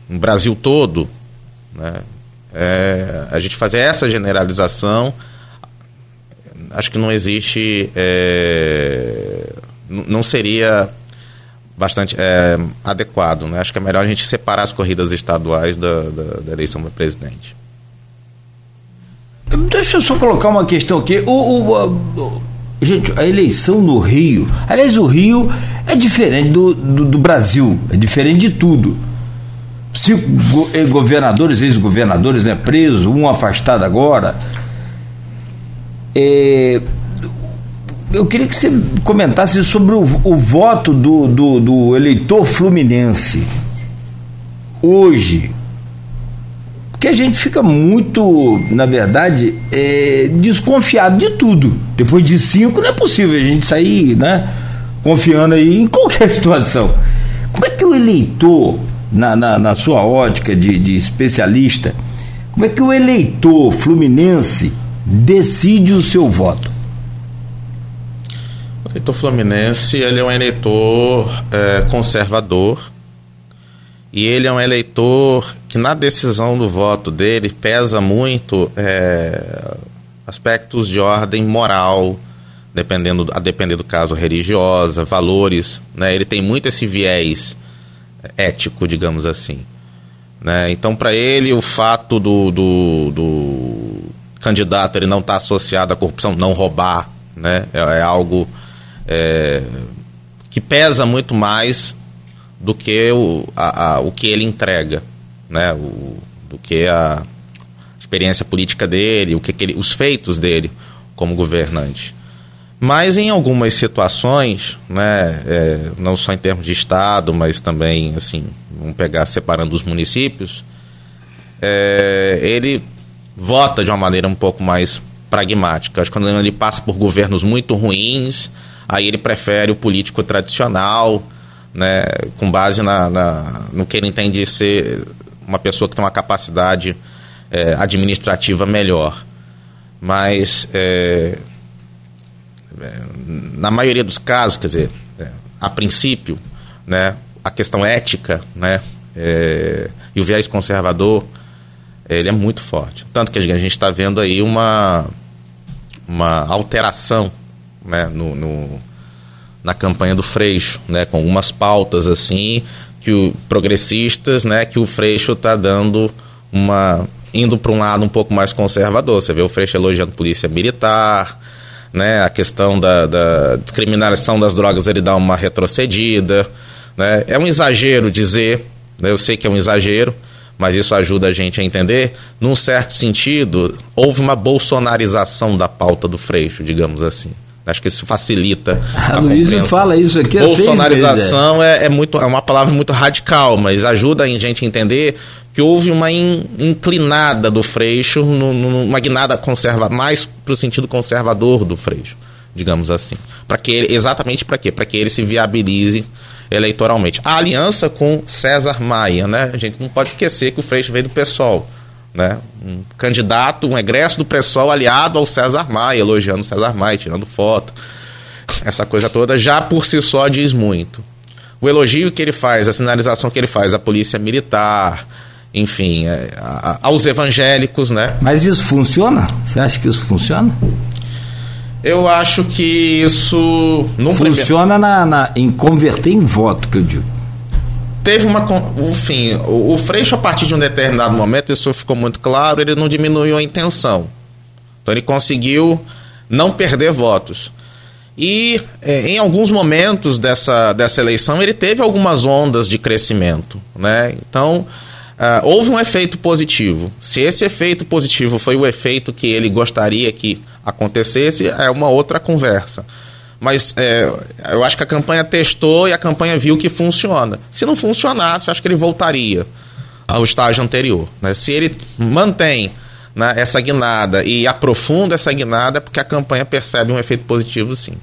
no Brasil todo, né? É, a gente fazer essa generalização acho que não existe. É, não seria bastante é, adequado. Né? Acho que é melhor a gente separar as corridas estaduais da, da, da eleição do presidente. Deixa eu só colocar uma questão aqui. O, o, o, gente, a eleição no Rio. Aliás, o Rio é diferente do, do, do Brasil, é diferente de tudo. Cinco eh, governadores, ex-governadores, né, presos, um afastado agora. É, eu queria que você comentasse sobre o, o voto do, do, do, eleitor fluminense hoje. Porque a gente fica muito, na verdade, é, desconfiado de tudo. Depois de cinco, não é possível a gente sair né, confiando aí em qualquer situação. Como é que o eleitor, na, na, na sua ótica de, de especialista, como é que o eleitor fluminense decide o seu voto? eleitor fluminense ele é um eleitor é, conservador e ele é um eleitor que na decisão do voto dele pesa muito é, aspectos de ordem moral, dependendo a depender do caso religiosa, valores, né? Ele tem muito esse viés ético, digamos assim. Né? Então, para ele, o fato do, do, do candidato ele não estar tá associado à corrupção, não roubar, né? é, é algo é, que pesa muito mais do que o, a, a, o que ele entrega, né? O, do que a experiência política dele, o que, que ele, os feitos dele como governante. Mas em algumas situações, né, é, não só em termos de Estado, mas também, assim, vamos pegar separando os municípios, é, ele vota de uma maneira um pouco mais pragmática. Acho que quando ele passa por governos muito ruins, aí ele prefere o político tradicional, né, com base na, na no que ele entende ser uma pessoa que tem uma capacidade é, administrativa melhor. Mas, é, na maioria dos casos, quer dizer, é, a princípio, né, a questão ética né, é, e o viés conservador, ele é muito forte. Tanto que a gente está vendo aí uma, uma alteração né, no, no, na campanha do Freixo, né, com algumas pautas assim que o progressistas, né, que o Freixo está dando uma indo para um lado um pouco mais conservador. Você vê o Freixo elogiando polícia militar, né, a questão da, da discriminação das drogas ele dá uma retrocedida, né? É um exagero dizer, né, eu sei que é um exagero, mas isso ajuda a gente a entender. Num certo sentido, houve uma bolsonarização da pauta do Freixo, digamos assim. Acho que isso facilita. A, a Luiz fala isso aqui. Bolsonarização é. é, muito, é uma palavra muito radical, mas ajuda a gente a entender que houve uma in, inclinada do Freixo, no, no, uma guinada conserva, mais para o sentido conservador do Freixo, digamos assim. Para que ele, exatamente para quê? Para que ele se viabilize eleitoralmente. A aliança com César Maia, né? A gente não pode esquecer que o Freixo veio do PSOL né? Um candidato, um egresso do PSOL aliado ao César Maia, elogiando o César Maia, tirando foto. Essa coisa toda já por si só diz muito. O elogio que ele faz, a sinalização que ele faz à polícia militar, enfim, é, a, a, aos evangélicos, né? Mas isso funciona? Você acha que isso funciona? Eu acho que isso não funciona na, na, em converter em voto, que eu digo teve uma. Enfim, o, o Freixo, a partir de um determinado momento, isso ficou muito claro, ele não diminuiu a intenção. Então ele conseguiu não perder votos. E é, em alguns momentos dessa, dessa eleição ele teve algumas ondas de crescimento. Né? Então uh, houve um efeito positivo. Se esse efeito positivo foi o efeito que ele gostaria que acontecesse, é uma outra conversa. Mas é, eu acho que a campanha testou e a campanha viu que funciona. Se não funcionasse, eu acho que ele voltaria ao estágio anterior. Né? Se ele mantém né, essa guinada e aprofunda essa guinada, é porque a campanha percebe um efeito positivo, sim.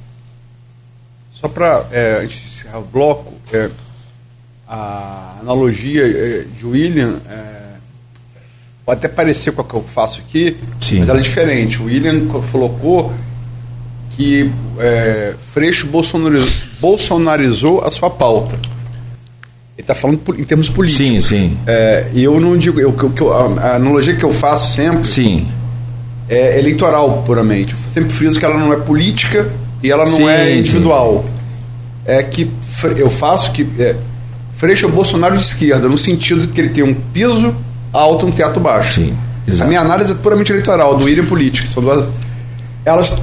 Só para é, encerrar o bloco, é, a analogia é, de William é, pode até parecer com a que eu faço aqui, sim. mas ela é diferente. O William colocou que é, Freixo bolsonarizou, bolsonarizou a sua pauta. Ele está falando em termos políticos. Sim, sim. É, e eu não digo. Eu, eu, a, analogia que eu faço sempre. Sim. é eleitoral puramente. Eu sempre friso que ela não é política e ela não Sim, é individual. É que eu faço que é, Freixo é o Bolsonaro de esquerda, no sentido que ele tem um piso alto e um teto baixo. Sim, exato. A minha análise é puramente eleitoral, do William política. São duas. Elas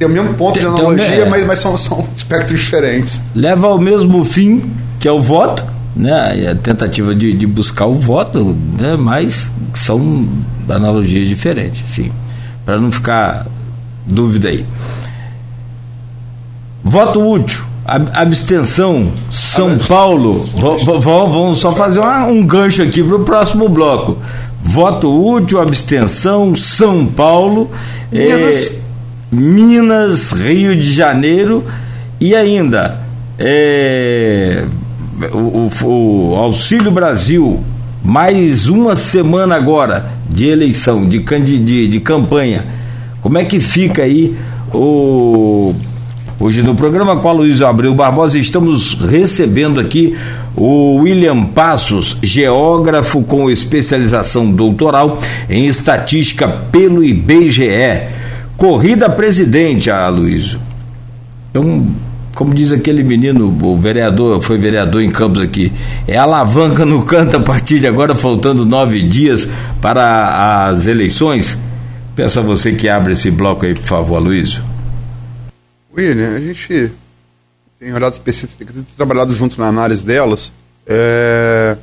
têm o mesmo ponto Tem- de tem analogia, é. mas, mas são, são espectros diferentes. leva ao mesmo fim, que é o voto, né? A tentativa de, de buscar o voto, né? Mas são analogias diferentes, sim. Para não ficar dúvida aí. Voto útil, ab- abstenção, São Paulo. Va- va- va- Vamos só fazer um gancho aqui para o próximo bloco. Voto útil, abstenção, São Paulo. Minas. Minas, Rio de Janeiro e ainda é, o, o- o Auxílio Brasil, mais uma semana agora de eleição, de, de, de campanha. Como é que fica aí o. Hoje no programa com a Luiz Abreu Barbosa estamos recebendo aqui o William Passos, geógrafo com especialização doutoral em estatística pelo IBGE. Corrida presidente, Aloysio. Então, como diz aquele menino, o vereador, foi vereador em Campos aqui, é alavanca no canto a partir de agora, faltando nove dias para as eleições. Peço a você que abre esse bloco aí, por favor, Aloysio. William, a gente tem olhado específico, tem trabalhado junto na análise delas. É,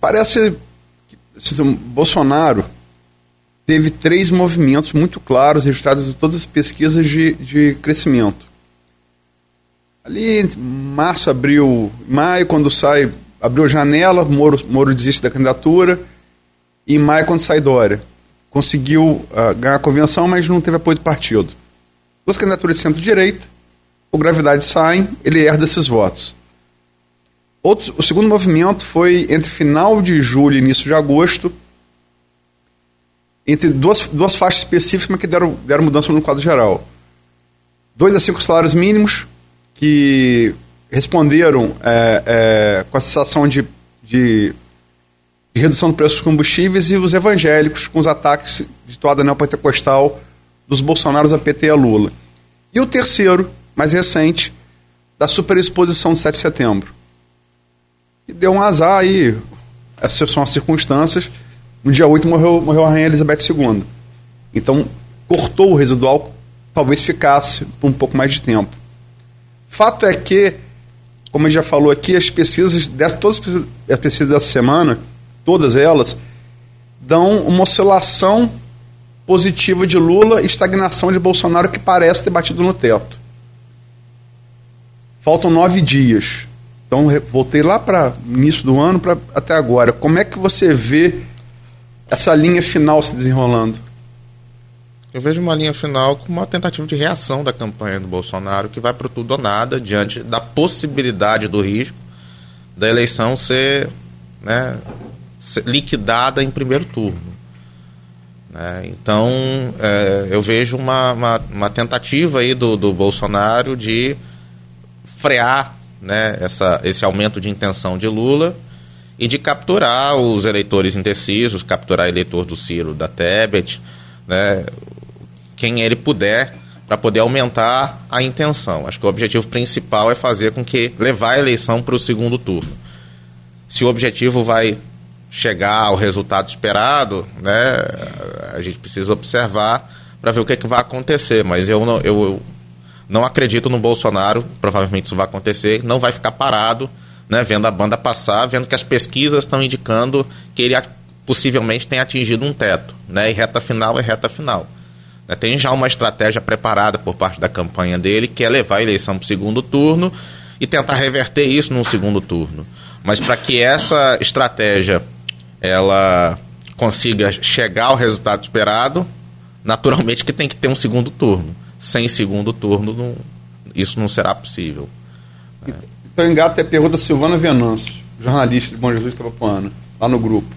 Parece que Bolsonaro teve três movimentos muito claros registrados em todas as pesquisas de, de crescimento. Ali, entre março, abril, maio, quando sai, abriu a janela, Moro, Moro desiste da candidatura, e em maio, quando sai Dória. Conseguiu ah, ganhar a convenção, mas não teve apoio do partido. Duas candidaturas de centro-direita, o Gravidade saem, ele herda esses votos. Outro, o segundo movimento foi entre final de julho e início de agosto, entre duas, duas faixas específicas, mas que deram, deram mudança no quadro geral. Dois a cinco salários mínimos, que responderam é, é, com a sensação de, de, de redução do preço dos combustíveis, e os evangélicos, com os ataques de toda neopentecostal dos Bolsonaros a PT e a Lula. E o terceiro, mais recente, da superexposição de 7 de setembro. E deu um azar aí, essas são as circunstâncias. No dia 8 morreu, morreu a Rainha Elizabeth II. Então, cortou o residual, talvez ficasse por um pouco mais de tempo. Fato é que, como a gente já falou aqui, as pesquisas, dessa, todas as pesquisas- as pesquisas dessa semana, todas elas, dão uma oscilação positiva de Lula e estagnação de Bolsonaro que parece ter batido no teto. Faltam nove dias. Então, voltei lá para início do ano para até agora. Como é que você vê essa linha final se desenrolando? Eu vejo uma linha final com uma tentativa de reação da campanha do Bolsonaro que vai para tudo ou nada diante da possibilidade do risco da eleição ser, né, ser liquidada em primeiro turno. né? Então, é, eu vejo uma, uma, uma tentativa aí do, do Bolsonaro de frear né, essa, esse aumento de intenção de Lula e de capturar os eleitores indecisos, capturar eleitor do Ciro, da Tebet, né, quem ele puder, para poder aumentar a intenção. Acho que o objetivo principal é fazer com que levar a eleição para o segundo turno. Se o objetivo vai chegar ao resultado esperado, né, a gente precisa observar para ver o que, é que vai acontecer. Mas eu não, eu, eu não acredito no Bolsonaro, provavelmente isso vai acontecer, não vai ficar parado, né, vendo a banda passar, vendo que as pesquisas estão indicando que ele possivelmente tem atingido um teto, né, e reta final é reta final. Né, Tem já uma estratégia preparada por parte da campanha dele, que é levar a eleição para o segundo turno e tentar reverter isso no segundo turno. Mas para que essa estratégia ela consiga chegar ao resultado esperado, naturalmente que tem que ter um segundo turno. Sem segundo turno, não- isso não será possível. Então engata a pergunta da Silvana Venâncio, jornalista de Bom Jesus Itapapuana, lá no grupo.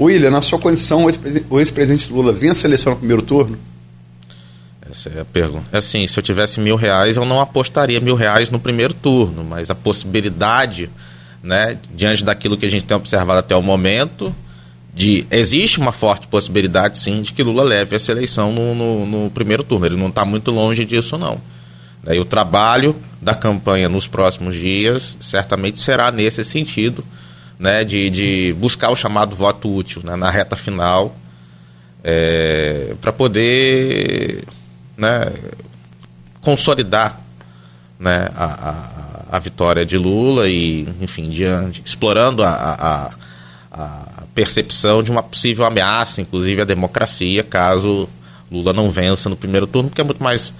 William, na sua condição, o ex-presi- o ex-presidente Lula vence a eleição no primeiro turno? Essa é a pergunta. É Assim, se eu tivesse mil reais, eu não apostaria mil reais no primeiro turno, mas a possibilidade, né, diante daquilo que a gente tem observado até o momento, de existe uma forte possibilidade, sim, de que Lula leve essa eleição no, no, no primeiro turno. Ele não está muito longe disso, não. E o trabalho da campanha nos próximos dias certamente será nesse sentido, né, de, de buscar o chamado voto útil né, na reta final, é, para poder né, consolidar né, a, a, a, vitória de Lula e, enfim, diante, explorando a, a, a percepção de uma possível ameaça, inclusive à democracia, caso Lula não vença no primeiro turno, porque é muito mais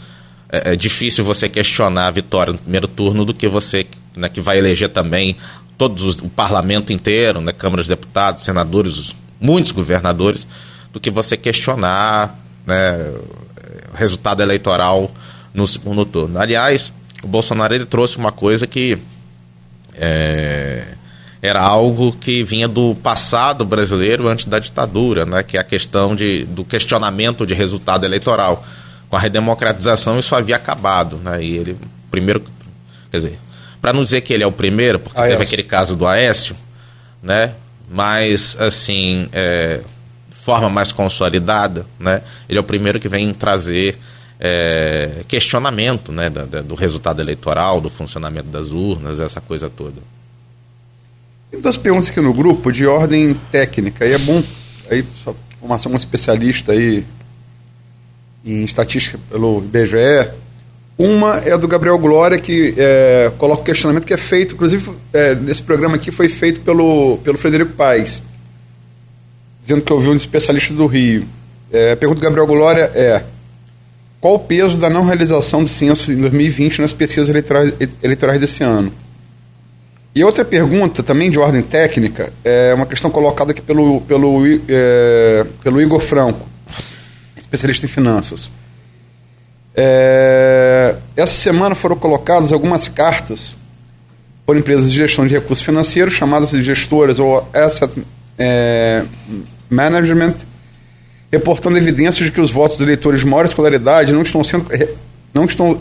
é, é difícil você questionar a vitória no primeiro turno do que você né, que vai eleger também todos o parlamento inteiro, né, Câmara de Deputados, senadores, muitos governadores, do que você questionar né, o resultado eleitoral no segundo turno. Aliás, o Bolsonaro ele trouxe uma coisa que é, era algo que vinha do passado brasileiro antes da ditadura, né, que é a questão de, do questionamento de resultado eleitoral. Com a redemocratização isso havia acabado, né, e ele primeiro, quer dizer, para não dizer que ele é o primeiro, porque Aécio. teve aquele caso do Aécio, né, mas assim, é, forma mais consolidada, né, ele é o primeiro que vem trazer é, questionamento né, da, da, do resultado eleitoral, do funcionamento das urnas, essa coisa toda. Tem duas perguntas aqui no grupo de ordem técnica. E é bom, aí, sua formação como especialista aí em estatística pelo IBGE. Uma é do Gabriel Glória, que é, coloca o questionamento que é feito, inclusive, é, nesse programa aqui foi feito pelo, pelo Frederico Paes, dizendo que ouviu um especialista do Rio. É, a pergunta do Gabriel Glória é: qual o peso da não realização do censo em 2020 nas pesquisas eleitorais, eleitorais desse ano? E outra pergunta, também de ordem técnica, é uma questão colocada aqui pelo, pelo, é, pelo Igor Franco, especialista em finanças. É, essa semana foram colocadas algumas cartas por empresas de gestão de recursos financeiros, chamadas de gestoras ou asset é, management, reportando evidências de que os votos dos eleitores de maior escolaridade não estão sendo não estão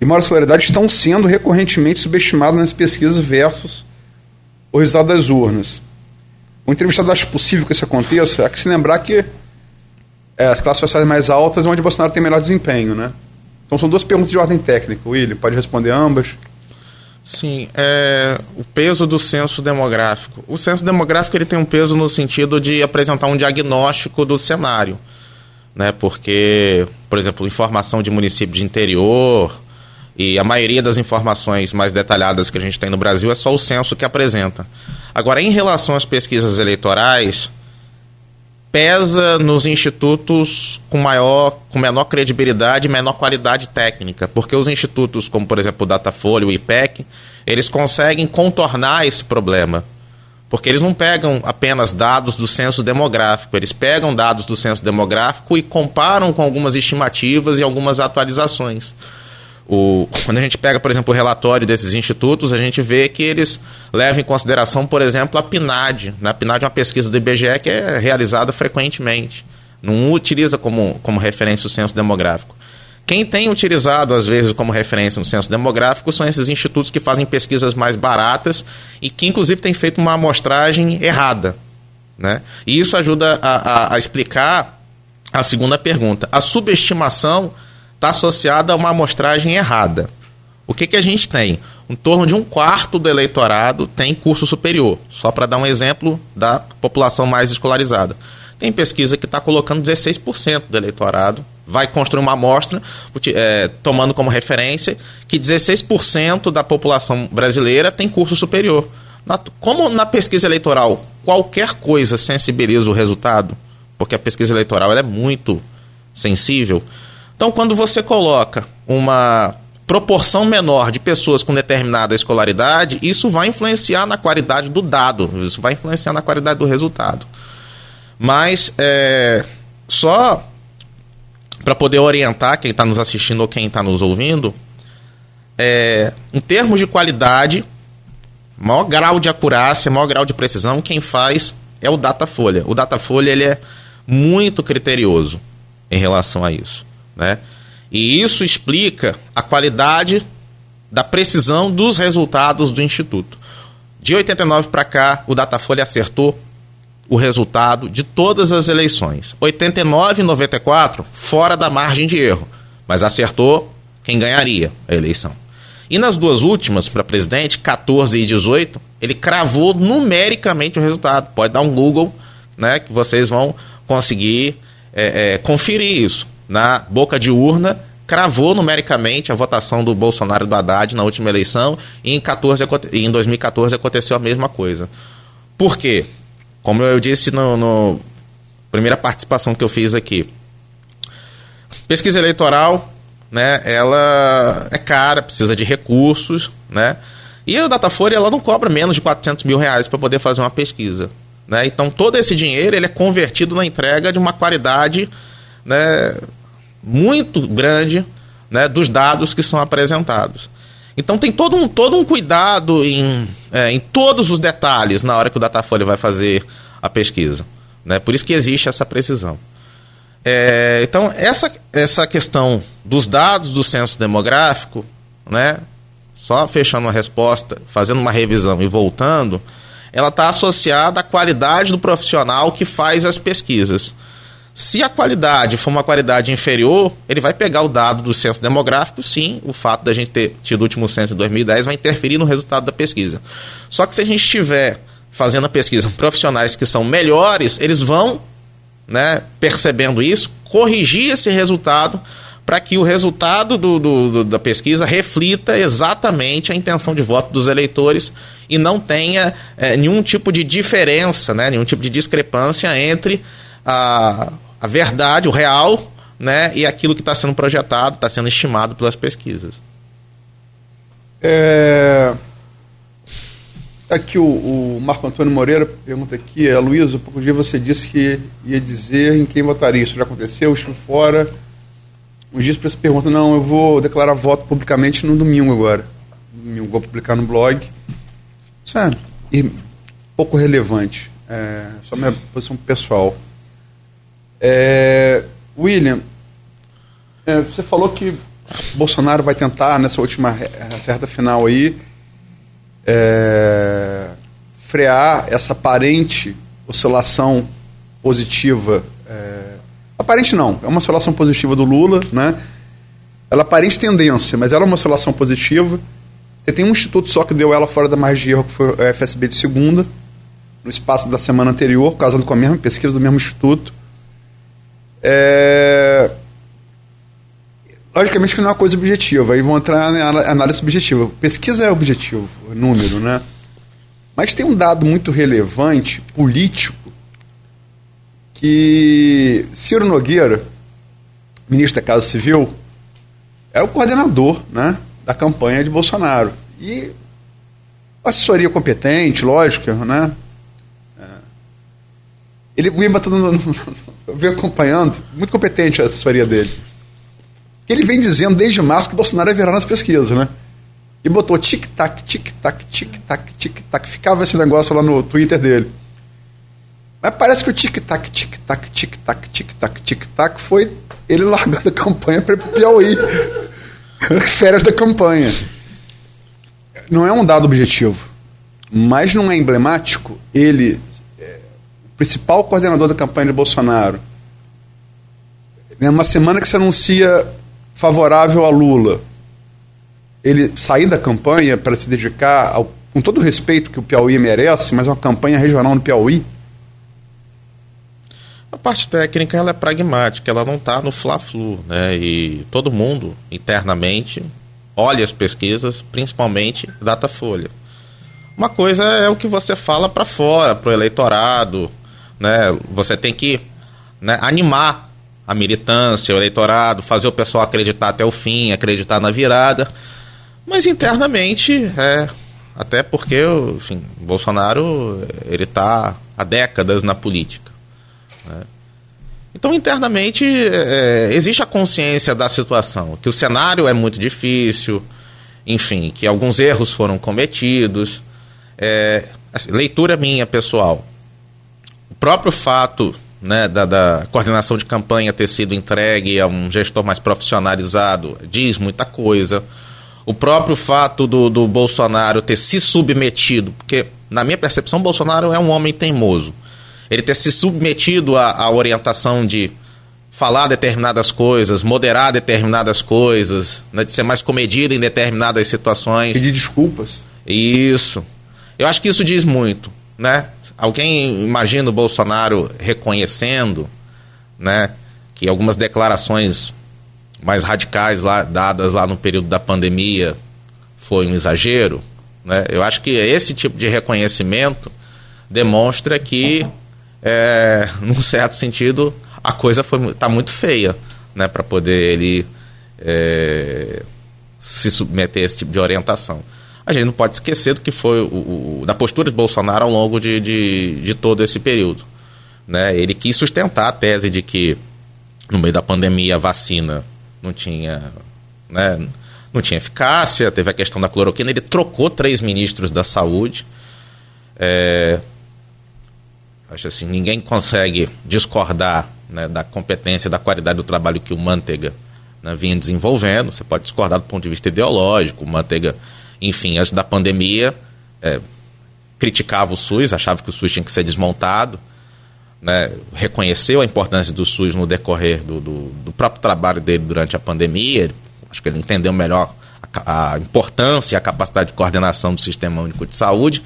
e maior escolaridade estão sendo recorrentemente subestimados nas pesquisas versus o resultado das urnas. O entrevistado acha possível que isso aconteça? Há que se lembrar que é, as classes sociais mais altas é onde Bolsonaro tem melhor desempenho, né? Então são duas perguntas de ordem técnica. William, pode responder ambas? Sim, é, o peso do censo demográfico. O censo demográfico ele tem um peso no sentido de apresentar um diagnóstico do cenário, né? Porque, por exemplo, informação de município de interior, e a maioria das informações mais detalhadas que a gente tem no Brasil é só o censo que apresenta. Agora, em relação às pesquisas eleitorais, pesa nos institutos com maior, com menor credibilidade e menor qualidade técnica, porque os institutos, como por exemplo o Datafolha, o IPEC, eles conseguem contornar esse problema. Porque eles não pegam apenas dados do censo demográfico, eles pegam dados do censo demográfico e comparam com algumas estimativas e algumas atualizações. O, quando a gente pega, por exemplo, o relatório desses institutos, a gente vê que eles levam em consideração, por exemplo, a PNAD. Né? A PNAD é uma pesquisa do IBGE que é realizada frequentemente. Não utiliza como, como referência o censo demográfico. Quem tem utilizado, às vezes, como referência no censo demográfico são esses institutos que fazem pesquisas mais baratas e que, inclusive, têm feito uma amostragem errada. Né? E isso ajuda a, a, a explicar a segunda pergunta. A subestimação está associada a uma amostragem errada. O que, que a gente tem? Em torno de um quarto do eleitorado tem curso superior, só para dar um exemplo da população mais escolarizada. Tem pesquisa que está colocando 16% do eleitorado, vai construir uma amostra, é, tomando como referência que 16% da população brasileira tem curso superior. Na, como na pesquisa eleitoral qualquer coisa sensibiliza o resultado, porque a pesquisa eleitoral é muito sensível, então, quando você coloca uma proporção menor de pessoas com determinada escolaridade, isso vai influenciar na qualidade do dado, isso vai influenciar na qualidade do resultado. Mas é, só para poder orientar quem está nos assistindo ou quem está nos ouvindo, é, em termos de qualidade, maior grau de acurácia, maior grau de precisão, quem faz é o Datafolha. O Datafolha ele é muito criterioso em relação a isso. Né? E isso explica a qualidade da precisão dos resultados do Instituto. De 89 para cá, o Datafolha acertou o resultado de todas as eleições. 89 e 94, fora da margem de erro, mas acertou quem ganharia a eleição. E nas duas últimas, para presidente, 14 e 18, ele cravou numericamente o resultado. Pode dar um Google, né, que vocês vão conseguir é, é, conferir isso. Na boca de urna, cravou numericamente a votação do Bolsonaro e do Haddad na última eleição e em, 14, em 2014 aconteceu a mesma coisa. Por quê? Como eu disse no primeira participação que eu fiz aqui, pesquisa eleitoral, né, ela é cara, precisa de recursos, né, e a Datafolha ela não cobra menos de 400 mil reais para poder fazer uma pesquisa. Né? Então todo esse dinheiro ele é convertido na entrega de uma qualidade né, muito grande né, dos dados que são apresentados. Então tem todo um, todo um cuidado em, é, em todos os detalhes na hora que o Datafolha vai fazer a pesquisa. Né? Por isso que existe essa precisão. É, então, essa, essa questão dos dados do censo demográfico, né, só fechando a resposta, fazendo uma revisão e voltando, ela está associada à qualidade do profissional que faz as pesquisas. Se a qualidade for uma qualidade inferior, ele vai pegar o dado do censo demográfico, sim, o fato da gente ter tido o último censo em 2010 vai interferir no resultado da pesquisa. Só que se a gente estiver fazendo a pesquisa profissionais que são melhores, eles vão, né, percebendo isso, corrigir esse resultado para que o resultado do, do, do, da pesquisa reflita exatamente a intenção de voto dos eleitores e não tenha é, nenhum tipo de diferença, né, nenhum tipo de discrepância entre a, a verdade, o real, né, e aquilo que está sendo projetado, está sendo estimado pelas pesquisas. É... Aqui o, o, Marco Antônio Moreira pergunta aqui, Luiz, há pouco dia você disse que ia dizer em quem votaria. Isso já aconteceu? Estive fora uns dias para essa pergunta, não, eu vou declarar voto publicamente no domingo agora. No domingo, vou publicar no blog. Isso é pouco relevante. É, só minha posição pessoal. É, William, é, você falou que Bolsonaro vai tentar, nessa última certa final aí, é, frear essa aparente oscilação positiva é, Aparente não, é uma oscilação positiva do Lula, né? Ela é aparente tendência, mas ela é uma oscilação positiva. Você tem um instituto só que deu ela fora da margem de erro, que foi o FSB de segunda, no espaço da semana anterior, casado com a mesma pesquisa do mesmo instituto. É... Logicamente que não é uma coisa objetiva, aí vão entrar na análise objetiva. Pesquisa é objetivo, é número, né? Mas tem um dado muito relevante, político, que Ciro Nogueira, ministro da Casa Civil, é o coordenador né, da campanha de Bolsonaro. E assessoria competente, lógica, né? Ele vem batendo, eu venho acompanhando, muito competente a assessoria dele. Ele vem dizendo desde março que Bolsonaro ia virar nas pesquisas, né? E botou tic-tac, tic-tac, tic-tac, tic-tac. Ficava esse negócio lá no Twitter dele. Mas parece que o tic-tac, tic-tac, tic-tac, tic-tac, tic-tac foi ele largando a campanha para Piauí. Férias da campanha. Não é um dado objetivo, mas não é emblemático ele, principal coordenador da campanha de Bolsonaro, numa semana que se anuncia favorável a Lula, ele sair da campanha para se dedicar, ao, com todo o respeito que o Piauí merece, mas uma campanha regional no Piauí a parte técnica ela é pragmática, ela não está no fla-flu, né? E todo mundo internamente olha as pesquisas, principalmente Datafolha. Uma coisa é o que você fala para fora, para o eleitorado, né? Você tem que né, animar a militância, o eleitorado, fazer o pessoal acreditar até o fim, acreditar na virada. Mas internamente, é, até porque, enfim, Bolsonaro ele está há décadas na política. Né? Então, internamente, é, existe a consciência da situação, que o cenário é muito difícil, enfim, que alguns erros foram cometidos. É, assim, leitura minha, pessoal. O próprio fato né, da, da, coordenação de campanha ter sido entregue a um gestor mais profissionalizado diz muita coisa. O próprio fato do, do Bolsonaro ter se submetido, porque, na minha percepção, Bolsonaro é um homem teimoso ele ter se submetido à, à orientação de falar determinadas coisas, moderar determinadas coisas, né, de ser mais comedido em determinadas situações. Pedir desculpas. Isso. Eu acho que isso diz muito, né? Alguém imagina o Bolsonaro reconhecendo, né, que algumas declarações mais radicais lá, dadas lá no período da pandemia foi um exagero, né? Eu acho que esse tipo de reconhecimento demonstra que, é, num certo sentido, a coisa está muito feia, né, para poder ele é, se submeter a esse tipo de orientação. A gente não pode esquecer do que foi o, o da postura de Bolsonaro ao longo de, de, de todo esse período. Né? Ele quis sustentar a tese de que no meio da pandemia a vacina não tinha, né, não tinha eficácia, teve a questão da cloroquina, ele trocou três ministros da saúde. É, acho assim, ninguém consegue discordar né, da competência, da qualidade do trabalho que o Manteiga né, vinha desenvolvendo. Você pode discordar do ponto de vista ideológico. O Manteiga, enfim, antes da pandemia, é, criticava o SUS, achava que o SUS tinha que ser desmontado. Né, reconheceu a importância do SUS no decorrer do, do, do próprio trabalho dele durante a pandemia. Acho que ele entendeu melhor a, a importância e a capacidade de coordenação do Sistema Único de Saúde.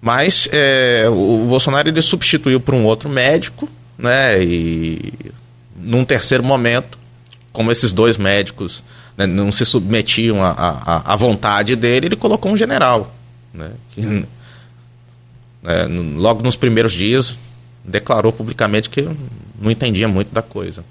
Mas é, o Bolsonaro ele substituiu por um outro médico, né? E num terceiro momento, como esses dois médicos né, não se submetiam à, vontade dele, ele colocou um general, né? Que, né, logo nos primeiros dias declarou publicamente que não entendia muito da coisa.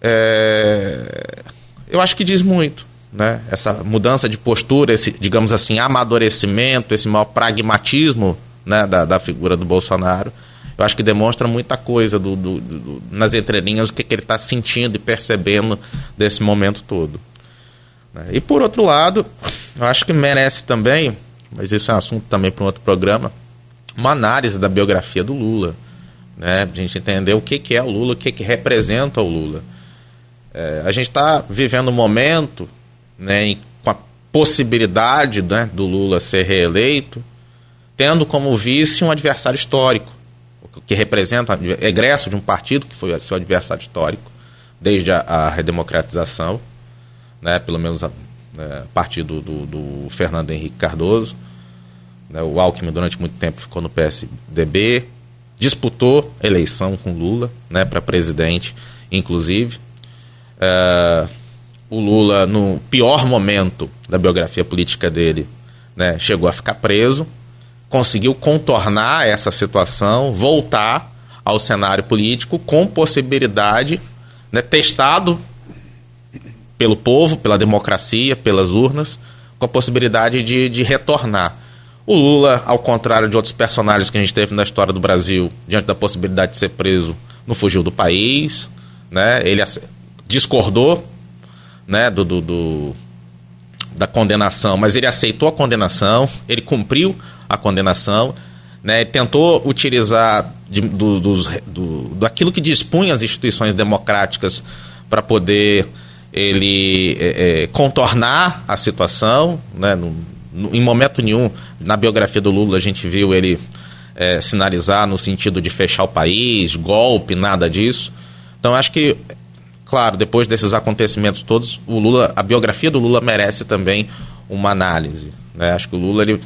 É, eu acho que diz muito, né? Essa mudança de postura, esse, digamos assim, amadurecimento, esse maior pragmatismo né, da, da figura do Bolsonaro eu acho que demonstra muita coisa do, do, do nas entrelinhas, o que, que ele está sentindo e percebendo desse momento todo. Né? E por outro lado, eu acho que merece também, mas isso é um assunto também para um outro programa, uma análise da biografia do Lula. Né? A gente entender o que, que é o Lula, o que, que representa o Lula. É, a gente está vivendo um momento né, em, com a possibilidade né, do Lula ser reeleito, tendo como vice um adversário histórico que representa egresso de um partido que foi seu adversário histórico desde a, a redemocratização, né, pelo menos a, a partir do, do, do, Fernando Henrique Cardoso. Né, o Alckmin durante muito tempo ficou no PSDB, disputou eleição com Lula né, para presidente, inclusive. É, o Lula, no pior momento da biografia política dele, né, chegou a ficar preso conseguiu contornar essa situação, voltar ao cenário político com possibilidade, né, testado pelo povo, pela democracia, pelas urnas, com a possibilidade de, de retornar. O Lula, ao contrário de outros personagens que a gente teve na história do Brasil, diante da possibilidade de ser preso, não fugiu do país, né? ele discordou né, do, do, do da condenação, mas ele aceitou a condenação, ele cumpriu a condenação, né, tentou utilizar de, do, do, do, que dispunha as instituições democráticas para poder ele é, é, contornar a situação, né, no, no, em momento nenhum na biografia do Lula a gente viu ele é, sinalizar no sentido de fechar o país, golpe, nada disso. Então acho que, claro, depois desses acontecimentos todos, o Lula, a biografia do Lula merece também uma análise. Né? Acho que o Lula ele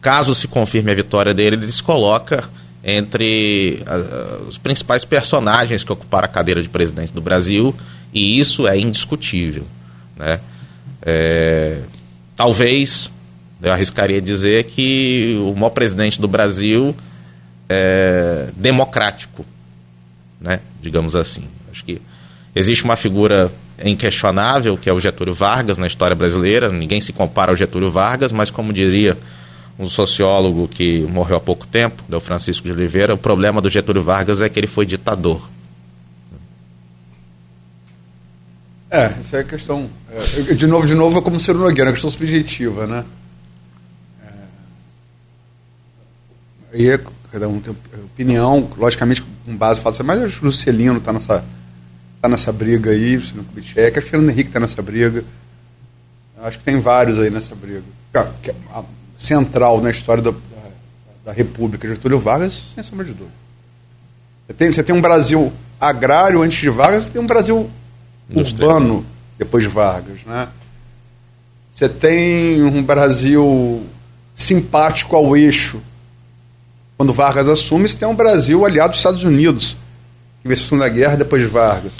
caso se confirme a vitória dele, ele se coloca entre uh, os principais personagens que ocuparam a cadeira de presidente do Brasil, e isso é indiscutível. Né? É, talvez, eu arriscaria dizer que o maior presidente do Brasil é democrático, né? digamos assim. Acho que existe uma figura inquestionável, que é o Getúlio Vargas na história brasileira, ninguém se compara ao Getúlio Vargas, mas como diria um sociólogo que morreu há pouco tempo, o Francisco de Oliveira, o problema do Getúlio Vargas é que ele foi ditador. É, isso é questão. É, de novo, de novo, é como ser Nogueira, é questão subjetiva, né? É, e cada um tem opinião, logicamente, com base fala assim, mas o Juscelino está nessa, tá nessa briga aí, o Kubitschek, acho que o Fernando Henrique está nessa briga. Acho que tem vários aí nessa briga central na história da, da República, Getúlio Vargas, sem sombra de dúvida. Você tem, você tem um Brasil agrário antes de Vargas, você tem um Brasil Industrial. urbano depois de Vargas, né? Você tem um Brasil simpático ao eixo. Quando Vargas assume, você tem um Brasil aliado aos Estados Unidos, que veio a Segunda Guerra depois de Vargas.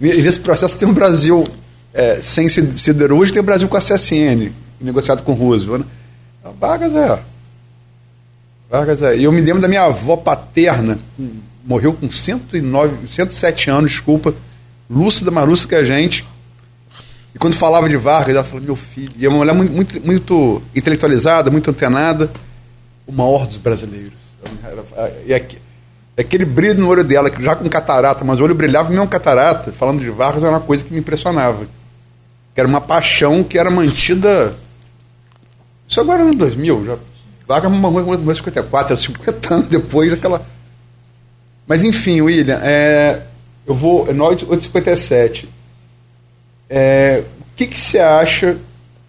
E nesse processo tem um Brasil é, sem si- siderúrgica, tem um Brasil com a CSN, negociado com Roosevelt. Né? Então, Vargas é. Vargas é. E eu me lembro da minha avó paterna, morreu com 109, 107 anos, desculpa, lúcida, mais que a gente. E quando falava de Vargas, ela falou, meu filho, e é uma mulher muito, muito, muito intelectualizada, muito antenada, o maior dos brasileiros. E aqui- aquele brilho no olho dela, já com catarata, mas o olho brilhava mesmo catarata, falando de Vargas, era uma coisa que me impressionava. Que era uma paixão que era mantida. Isso agora no 2000, já. Morreu em 54, 50 anos depois, aquela. Mas enfim, William, é, eu vou. É 8h57. É, o que, que você acha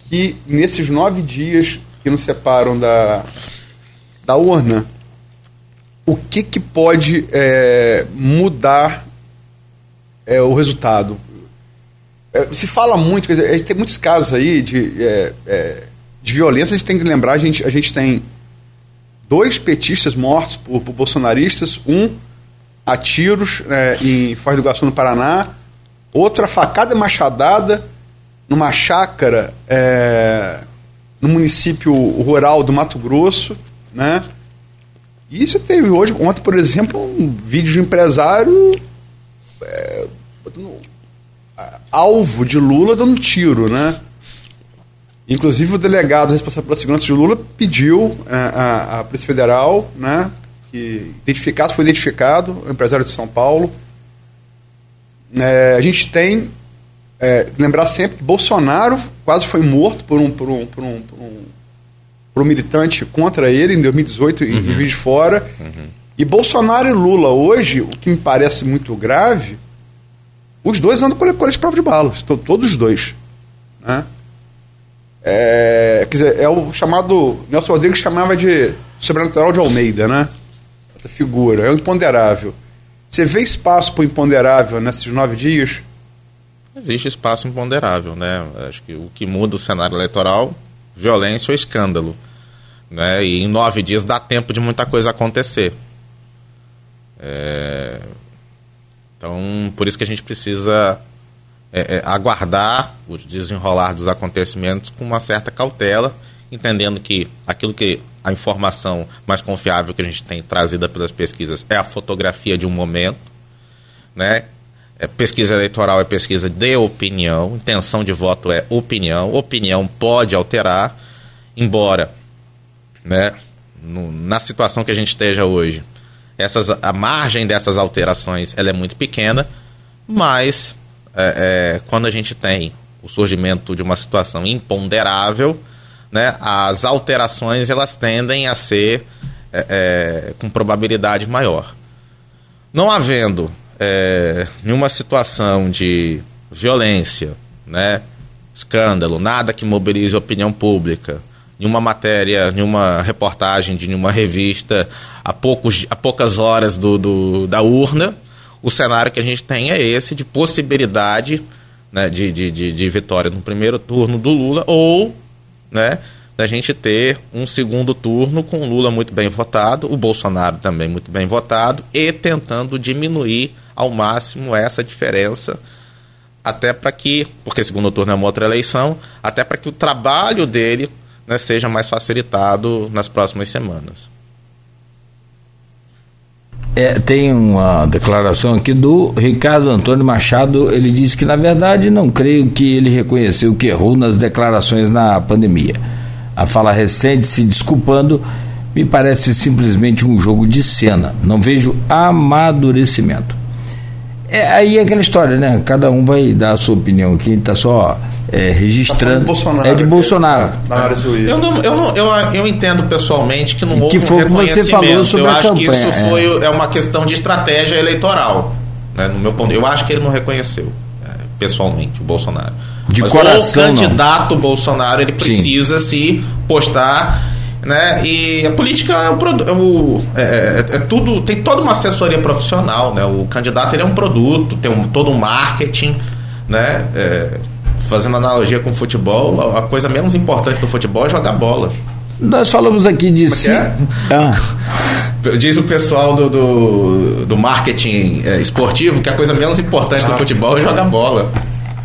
que nesses nove dias que nos separam da, da urna, o que, que pode é, mudar é, o resultado? É, se fala muito, quer dizer, tem muitos casos aí de, é, é, de violência, a gente tem que lembrar, a gente, a gente tem dois petistas mortos por, por bolsonaristas, um a tiros é, em Foz do Iguaçu, no Paraná, outra facada machadada numa chácara é, no município rural do Mato Grosso, né? E você teve hoje, ontem, por exemplo, um vídeo de um empresário é, a- alvo de Lula dando tiro, né? Inclusive o delegado responsável pela segurança de Lula pediu é, a, a Polícia Federal, né, que identificado, foi identificado, o empresário de São Paulo. É, a gente tem é, lembrar sempre que Bolsonaro quase foi morto por um, por um, por um, por um, por um militante contra ele em 2018 em Juiz de Fora. E Bolsonaro e Lula hoje, o que me parece muito grave, os dois andam com colete de prova de balas, to- todos os dois. Né? É, quer dizer, é o chamado. Nelson Rodrigues chamava de sobrenatural de Almeida, né? Essa figura, é o imponderável. Você vê espaço para o imponderável nesses nove dias? Existe espaço imponderável, né? Acho que o que muda o cenário eleitoral, violência ou escândalo. Né? E em nove dias dá tempo de muita coisa acontecer. É, Então, por isso que a gente precisa é, é, aguardar o desenrolar dos acontecimentos com uma certa cautela, entendendo que aquilo que a informação mais confiável que a gente tem trazida pelas pesquisas é a fotografia de um momento, né? É, pesquisa eleitoral é pesquisa de opinião, intenção de voto é opinião, opinião pode alterar, embora, né, no- na situação que a gente esteja hoje, essas, a margem dessas alterações ela é muito pequena, mas é, é, quando a gente tem o surgimento de uma situação imponderável, né, as alterações elas tendem a ser é, é, com probabilidade maior. Não havendo é, nenhuma situação de violência, né, escândalo, nada que mobilize a opinião pública, nenhuma matéria, nenhuma reportagem de nenhuma revista a, poucos, a poucas horas do, do- da urna, o cenário que a gente tem é esse de possibilidade né, de, de, de, de vitória no primeiro turno do Lula ou né, da gente ter um segundo turno com o Lula muito bem votado, o Bolsonaro também muito bem votado e tentando diminuir ao máximo essa diferença até para que, porque segundo turno é uma outra eleição, até para que o trabalho dele né, seja mais facilitado nas próximas semanas. É, tem uma declaração aqui do Ricardo Antônio Machado. Ele disse que, na verdade, não creio que ele reconheceu que errou nas declarações na pandemia. A fala recente, se desculpando, me parece simplesmente um jogo de cena. Não vejo amadurecimento. É, aí é aquela história, né? Cada um vai dar a sua opinião aqui, está só é, registrando. de Bolsonaro, é de Bolsonaro. é. Eu, não, eu, não, eu, eu entendo pessoalmente que não Que houve foi o um que você reconhecimento. falou sobre eu a acho que campanha, isso é. foi, é uma questão de estratégia eleitoral. Né, no meu ponto, eu acho que ele não reconheceu é, pessoalmente o Bolsonaro. De Mas coração, o não. candidato Bolsonaro ele precisa se postar né? E a política é, o, produ- é, é- é- é tudo, tem toda uma assessoria profissional, né? O candidato ele é um produto, tem um, todo um marketing, né? É, fazendo analogia com o futebol, a, a coisa menos importante do futebol é jogar bola. Nós falamos aqui de Como é é? Ah, Diz o pessoal do, do, do marketing é, esportivo que a coisa menos importante do futebol é jogar bola.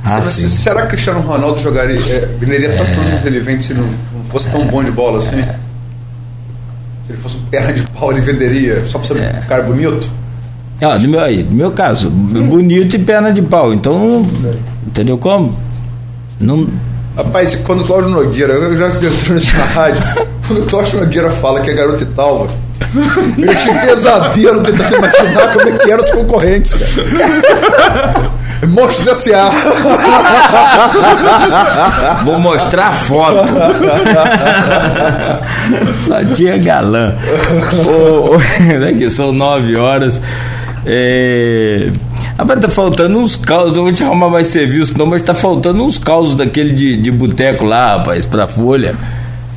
ah, Se- sim. Será que o Cristiano Ronaldo jogaria, é, venderia tanto produto ele vende se não, não fosse tão bom de bola assim? Se ele fosse um perna de pau, ele venderia só pra ser um cara bonito? Ó, no meu, aí, no meu caso, bonito e perna de pau. Então, entendeu como? Não, Rapaz, quando o Cláudio Nogueira, eu já entrou nessa rádio, quando o Cláudio Nogueira fala que é garoto e tal, eu tinha um pesadelo tentando imaginar como é que eram os concorrentes, cara. Monstros S.A. Vou mostrar a foto. Só tinha galã. Ô, daqui são nove horas. É... Rapaz, tá faltando uns causos. Eu vou te arrumar mais serviço, não, mas tá faltando uns causos daquele de, de boteco lá, rapaz, pra Folha.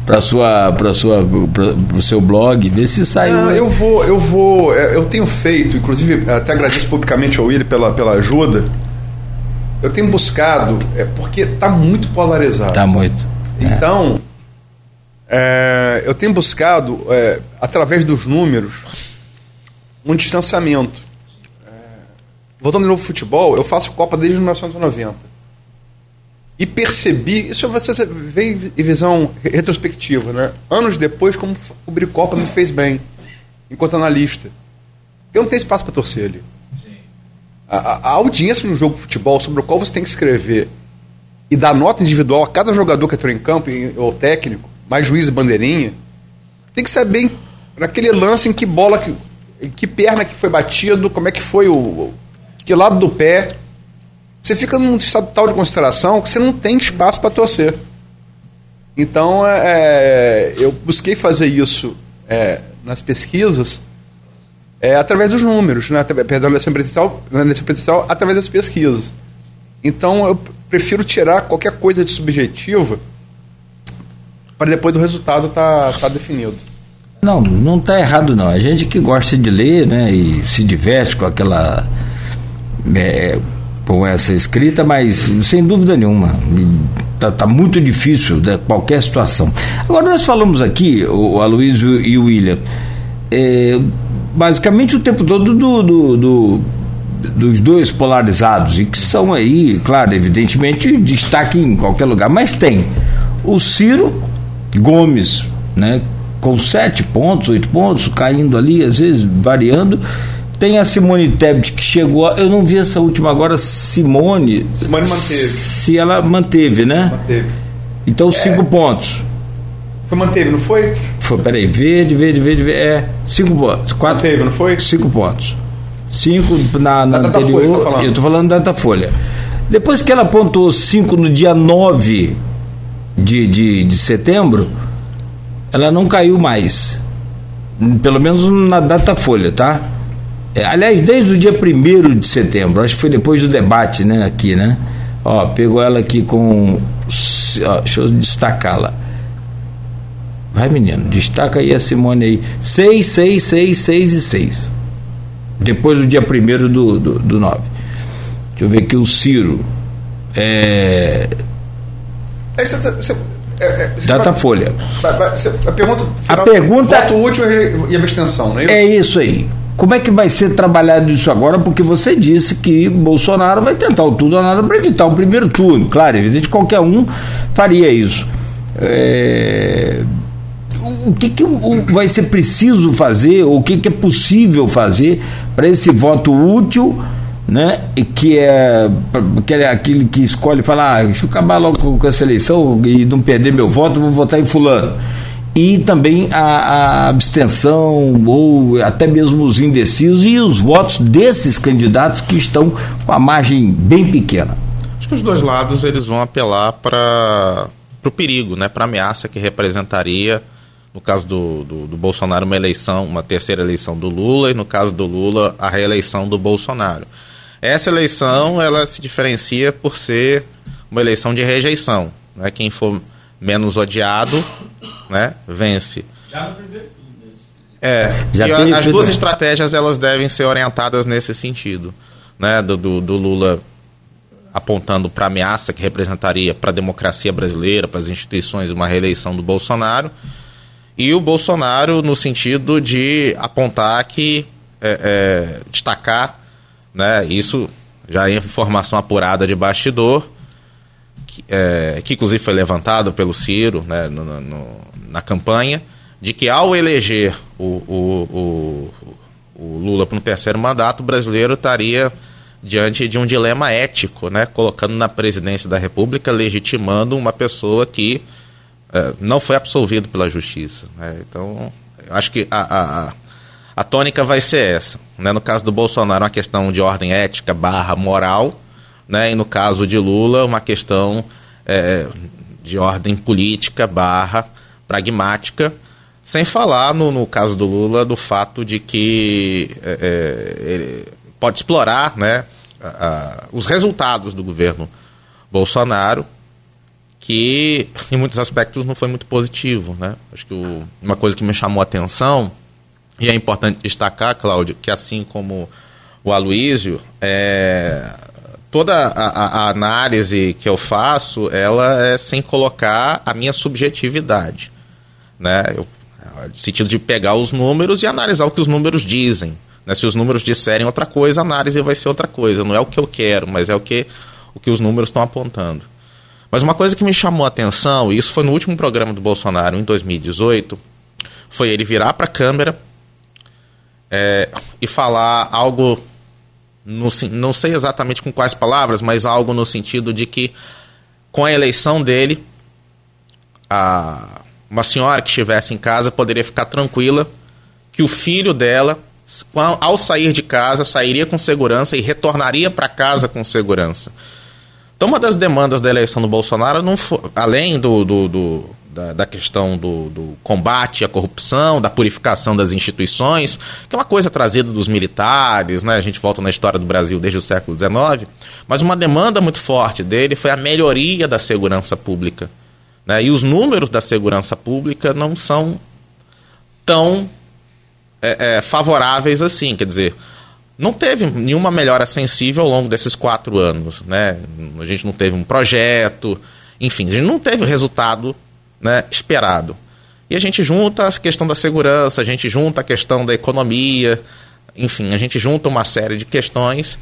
Pra sua. Pra sua. Pra, pro seu blog. Vê se saiu. Não, eu vou, eu vou, é, eu tenho feito, inclusive até agradeço publicamente ao Willi pela, pela ajuda. Eu tenho buscado, é porque tá muito polarizado. Tá muito. É. Então, é, eu tenho buscado, é, através dos números, um distanciamento. É, voltando de novo ao futebol, eu faço Copa desde 1990. E percebi, isso você vê em visão retrospectiva, né? Anos depois, como cobrir Copa me fez bem, enquanto analista. Eu não tenho espaço para torcer ali. A, a- audiência no jogo de futebol sobre o qual você tem que escrever e dar nota individual a cada jogador que entrou em campo, ou técnico, mais juiz e bandeirinha, tem que saber naquele lance em que bola, que, em que perna que foi batido, como é que foi o. o- que lado do pé. Você fica num estado tal de consideração que você não tem espaço para torcer. Então, é, eu busquei fazer isso é, nas pesquisas é, através dos números, né? Perdão, na eleição presidencial, na eleição presidencial, através das pesquisas. Então, eu prefiro tirar qualquer coisa de subjetiva para depois do resultado estar tá, tá definido. Não, não está errado não. A gente que gosta de ler, né, e se diverte com aquela é, com essa escrita, mas sem dúvida nenhuma tá, tá muito difícil né, qualquer situação. Agora nós falamos aqui, o Aloysio e o William, é, basicamente o tempo todo do, do, do- dos dois polarizados e que são aí, claro, evidentemente destaque em qualquer lugar, mas tem o Ciro Gomes, né, com sete pontos, oito pontos, caindo ali, às vezes variando. Tem a Simone Tebet que chegou, a- eu não vi essa última agora, Simone. Simone manteve. Se ela manteve, né? Manteve. Então cinco pontos. Foi manteve, não foi? Foi, peraí, verde, verde, verde, verde, é, cinco pontos. Quatro, Manteve, não foi? Cinco pontos. Cinco na, na anterior. você tá eu estou falando da Datafolha. Depois que ela apontou cinco no dia 9 de, de, de setembro, ela não caiu mais. Pelo menos na Datafolha, tá? É, aliás, desde o dia 1 de setembro, acho que foi depois do debate, né, aqui, né? Ó, pegou ela aqui com. Ó, deixa eu destacá-la. Vai, menino, destaca aí a Simone aí. 6, 6, 6, 6 e 6. Depois do dia 1 do, do, do 9. Deixa eu ver aqui o Ciro. É, Aí você, tá- é, é, Datafolha. a pergunta, final, pergunta- voto útil e abstenção, não é isso? É isso aí. Como é que vai ser trabalhado isso agora? Porque você disse que Bolsonaro vai tentar o tudo ou nada para evitar o primeiro turno. Claro, evidente qualquer um faria isso. É, O que, que vai ser preciso fazer, o que, que é possível fazer para esse voto útil, né? Que é, que é aquele que escolhe falar, ah, deixa eu acabar logo com, com essa eleição e não perder meu voto, vou votar em fulano e também a, a abstenção ou até mesmo os indecisos e os votos desses candidatos que estão com a margem bem pequena. Acho que os dois lados eles vão apelar para o perigo, né, para a ameaça que representaria, no caso do, do, do Bolsonaro, uma eleição, uma terceira eleição do Lula, e no caso do Lula, a reeleição do Bolsonaro. Essa eleição ela se diferencia por ser uma eleição de rejeição. Né? Quem for menos odiado né, vence. Já no primeiro é, Já e a, as duas estratégias elas devem ser orientadas nesse sentido, né? Do, do, do Lula apontando para a ameaça que representaria para a democracia brasileira, para as instituições, uma reeleição do Bolsonaro, e o Bolsonaro no sentido de apontar que é, é, destacar, né? Isso já é informação apurada de bastidor, que, é, que inclusive foi levantado pelo Ciro, né? no, no na campanha de que ao eleger o, o, o, o Lula para um terceiro mandato, o brasileiro estaria diante de um dilema ético, né? colocando na presidência da República, legitimando uma pessoa que uh, não foi absolvido pela justiça. Né? Então, acho que a, a, a tônica vai ser essa. Né? No caso do Bolsonaro, uma questão de ordem ética barra moral, né? e no caso de Lula, uma questão é, de ordem política barra pragmática, sem falar, no, no caso do Lula, do fato de que é, é, ele pode explorar né, a, a, os resultados do governo Bolsonaro, que em muitos aspectos não foi muito positivo. Né? Acho que o, uma coisa que me chamou a atenção, e é importante destacar, Cláudio, que assim como o Aloísio, é, toda a, a, análise que eu faço, ela é sem colocar a minha subjetividade. Né? Eu no sentido de pegar os números e analisar o que os números dizem. Né? Se os números disserem outra coisa, a análise vai ser outra coisa. Não é o que eu quero, mas é o que, o que os números estão apontando. Mas uma coisa que me chamou a atenção, e isso foi no último programa do Bolsonaro, em 2018, foi ele virar para a câmera é, e falar algo, no, não sei exatamente com quais palavras, mas algo no sentido de que com a eleição dele, a, uma senhora que estivesse em casa poderia ficar tranquila que o filho dela, ao sair de casa, sairia com segurança e retornaria para casa com segurança. Então, uma das demandas da eleição do Bolsonaro, não foi, além do, do, do da, da, questão do, do, combate à corrupção, da purificação das instituições, que é uma coisa trazida dos militares, né? a gente volta na história do Brasil desde o século XIX, mas uma demanda muito forte dele foi a melhoria da segurança pública. Né? E os números da segurança pública não são tão é, é, favoráveis assim. Quer dizer, não teve nenhuma melhora sensível ao longo desses quatro anos. Né? A gente não teve um projeto, enfim, a gente não teve o resultado né, esperado. E a gente junta a questão da segurança, a gente junta a questão da economia, enfim, a gente junta uma série de questões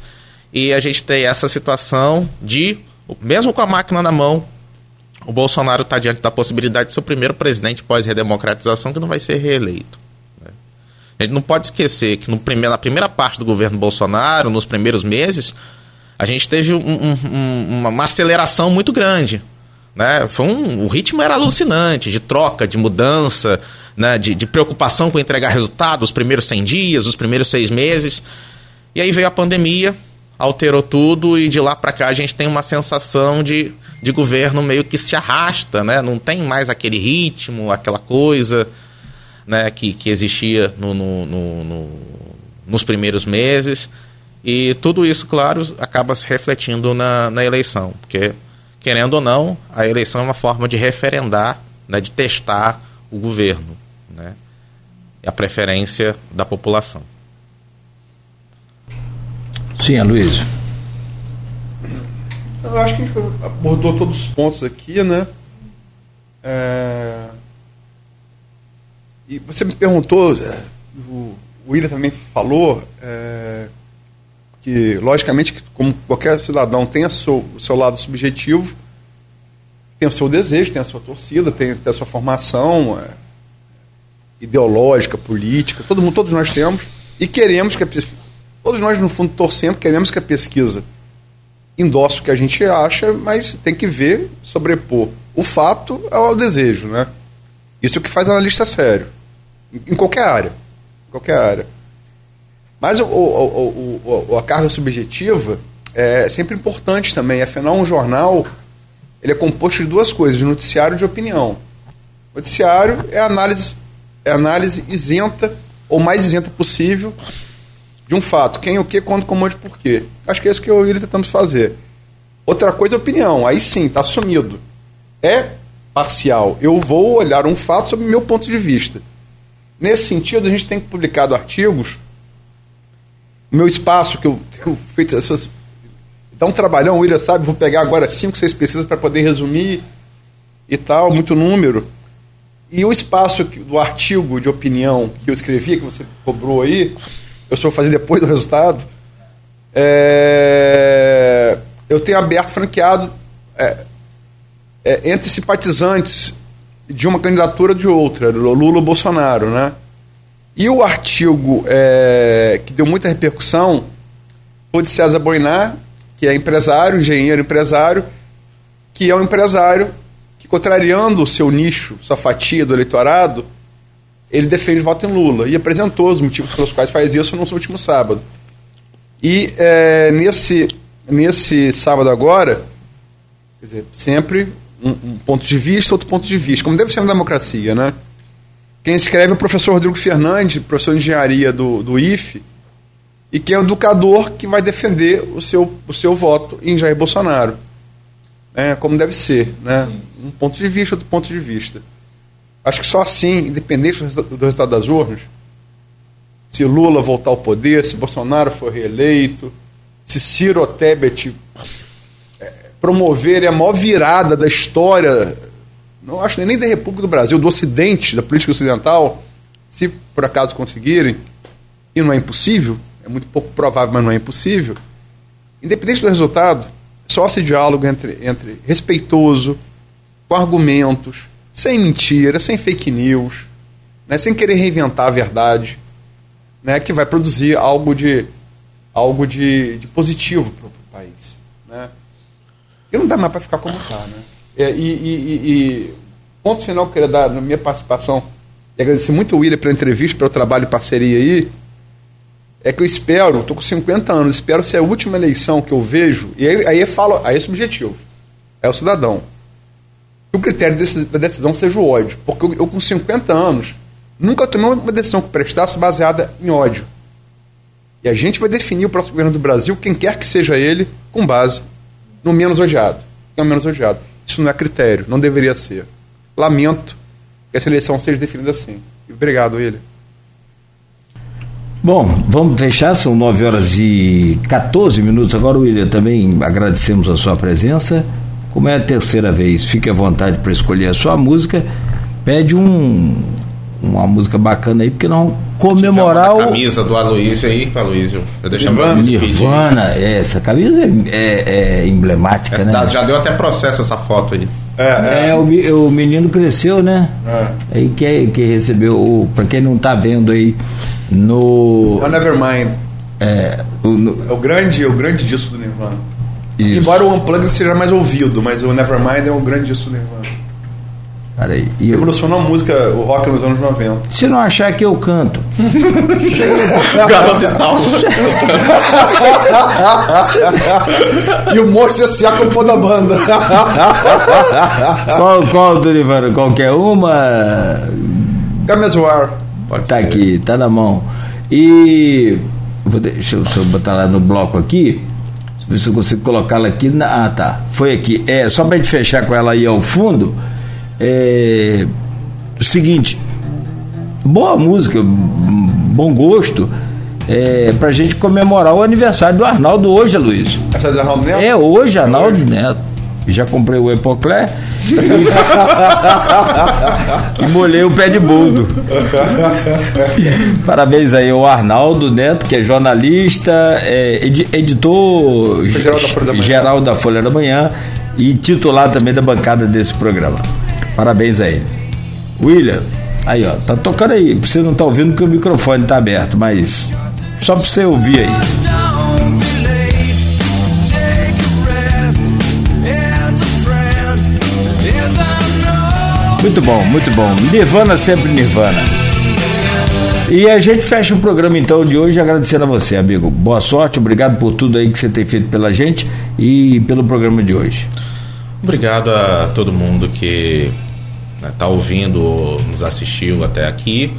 e a gente tem essa situação de, mesmo com a máquina na mão, o Bolsonaro está diante da possibilidade de ser o primeiro presidente pós-redemocratização que não vai ser reeleito. A gente não pode esquecer que no primeiro, na primeira parte do governo Bolsonaro, nos primeiros meses, a gente teve um, um, uma aceleração muito grande. Né? Foi um, o ritmo era alucinante, de troca, de mudança, né? de, de preocupação com entregar resultado, os primeiros 100 dias, os primeiros seis meses. E aí veio a pandemia, alterou tudo e de lá para cá a gente tem uma sensação de, de governo meio que se arrasta, né? Não tem mais aquele ritmo, aquela coisa né, que, que existia no, no, no, no nos primeiros meses. E tudo isso, claro, acaba se refletindo na, na eleição, porque, querendo ou não, a eleição é uma forma de referendar, né, de testar o governo, né, e a preferência da população. Sim, Aloysio. Eu acho que a gente abordou todos os pontos aqui, né? É... E você me perguntou, é, o William também falou, é... que logicamente, como qualquer cidadão tem seu, o seu lado subjetivo, tem o seu desejo, tem a sua torcida, tem, tem a sua formação é... ideológica, política, todo mundo, todos nós temos, e queremos que a Todos nós, no fundo, torcendo, queremos que a pesquisa endosse o que a gente acha, mas tem que ver, sobrepor o fato ao desejo, né? Isso é o que faz analista sério. Em qualquer área. Em qualquer área. Mas o, o, o, a carga subjetiva é sempre importante também. Afinal, um jornal ele é composto de duas coisas, noticiário e de opinião. Noticiário é análise, é análise isenta, ou mais isenta possível, de um fato, quem, o que, quando, como, onde, por quê. Acho que é isso que eu iria tentando fazer. Outra coisa é opinião, aí sim, está assumido. É parcial. Eu vou olhar um fato sob meu ponto de vista. Nesse sentido, a gente tem publicado artigos. O meu espaço, que eu tenho feito essas. Dá um trabalhão, o William sabe, vou pegar agora cinco, seis pesquisas para poder resumir e tal, muito número. E o espaço do artigo de opinião que eu escrevi, que você cobrou aí, eu estou fazendo depois do resultado, é, eu tenho aberto, franqueado é, é, entre simpatizantes de uma candidatura de outra, Lula ou Bolsonaro, né? E o artigo é, que deu muita repercussão foi de César Boinar, que é empresário, engenheiro empresário, que é um empresário que, contrariando o seu nicho, sua fatia do eleitorado, ele defende voto em Lula e apresentou os motivos pelos quais faz isso no último sábado. E é, nesse, nesse sábado agora, quer dizer, sempre um, um, ponto de vista, outro ponto de vista, como deve ser na democracia, né? Quem escreve é o professor Rodrigo Fernandes, professor de engenharia do, do IFE, e que é o educador que vai defender o seu, o seu voto em Jair Bolsonaro. É, como deve ser, né? Um ponto de vista, outro ponto de vista. Acho que só assim, independente do resultado das urnas, se Lula voltar ao poder, se Bolsonaro for reeleito, se Ciro Tebet é, promover a maior virada da história, não acho nem da República do Brasil, do Ocidente, da política ocidental, se por acaso conseguirem, e não é impossível, é muito pouco provável, mas não é impossível, independente do resultado, só esse diálogo entre, entre respeitoso, com argumentos, sem mentira, sem fake news, né, sem querer reinventar a verdade, né, que vai produzir algo de, algo de, de positivo para o país. Né? E não dá mais para ficar como está. Né? É, e, e, e, ponto final que eu queria dar na minha participação, e agradecer muito o William pela entrevista, pelo trabalho de parceria aí, é que eu espero, estou com 50 anos, espero ser a última eleição que eu vejo, e aí, aí eu falo, aí é subjetivo, é o cidadão. Que o critério da decisão seja o ódio. Porque eu, eu, com 50 anos, nunca tomei uma decisão que prestasse baseada em ódio. E a gente vai definir o próximo governo do Brasil, quem quer que seja ele, com base no menos odiado. Quem é o menos odiado. Isso não é critério, não deveria ser. Lamento que essa eleição seja definida assim. Obrigado, William. Bom, vamos fechar, são 9 horas e 14 minutos. Agora, William, também agradecemos a sua presença. Como é a terceira vez, fique à vontade para escolher a sua música. Pede um, uma música bacana aí, porque não comemorar o. camisa do Aloysio aí, Aloysio. Eu deixo Nirvana, Nirvana é, essa camisa é, é, é emblemática, essa né? Já deu até processo essa foto aí. É, é. é o, o menino cresceu, né? É. Aí que, que recebeu, para quem não está vendo aí, no. O Nevermind. É, o, no, é o grande, o grande disco do Nirvana. Isso. Embora o Unplugged seja mais ouvido, mas o Nevermind é um grande disco do Nirvana. Peraí. Revolucionou a música, o rock nos anos 90. Se não achar que eu canto. Garoto e tal. e o Monstro S.A. compôs da banda. qual, qual, Nirvana? Qualquer uma? Come War. Pode tá ser. aqui, tá na mão. E. Vou, deixa eu, deixa eu botar lá no bloco aqui ver se eu consigo colocá-la aqui. Na, ah, tá. Foi aqui. É, só para gente fechar com ela aí ao fundo. É, o seguinte. Boa música, bom gosto. É, pra gente comemorar o aniversário do Arnaldo hoje, Luiz. Essa é Arnaldo Neto? É hoje, Arnaldo hoje. Neto. Já comprei o Epoclé e molhei o pé de boldo. Parabéns aí ao Arnaldo Neto, que é jornalista, é, editor geral da, geral da Folha da Manhã e titular também da bancada desse programa. Parabéns a ele. William, aí ó, tá tocando aí. Você não tá ouvindo porque o microfone tá aberto, mas só pra você ouvir aí. Muito bom, muito bom. Nirvana sempre Nirvana. E a gente fecha o programa então de hoje agradecendo a você, amigo. Boa sorte, obrigado por tudo aí que você tem feito pela gente e pelo programa de hoje. Obrigado a todo mundo que está né, tá ouvindo, nos assistiu até aqui.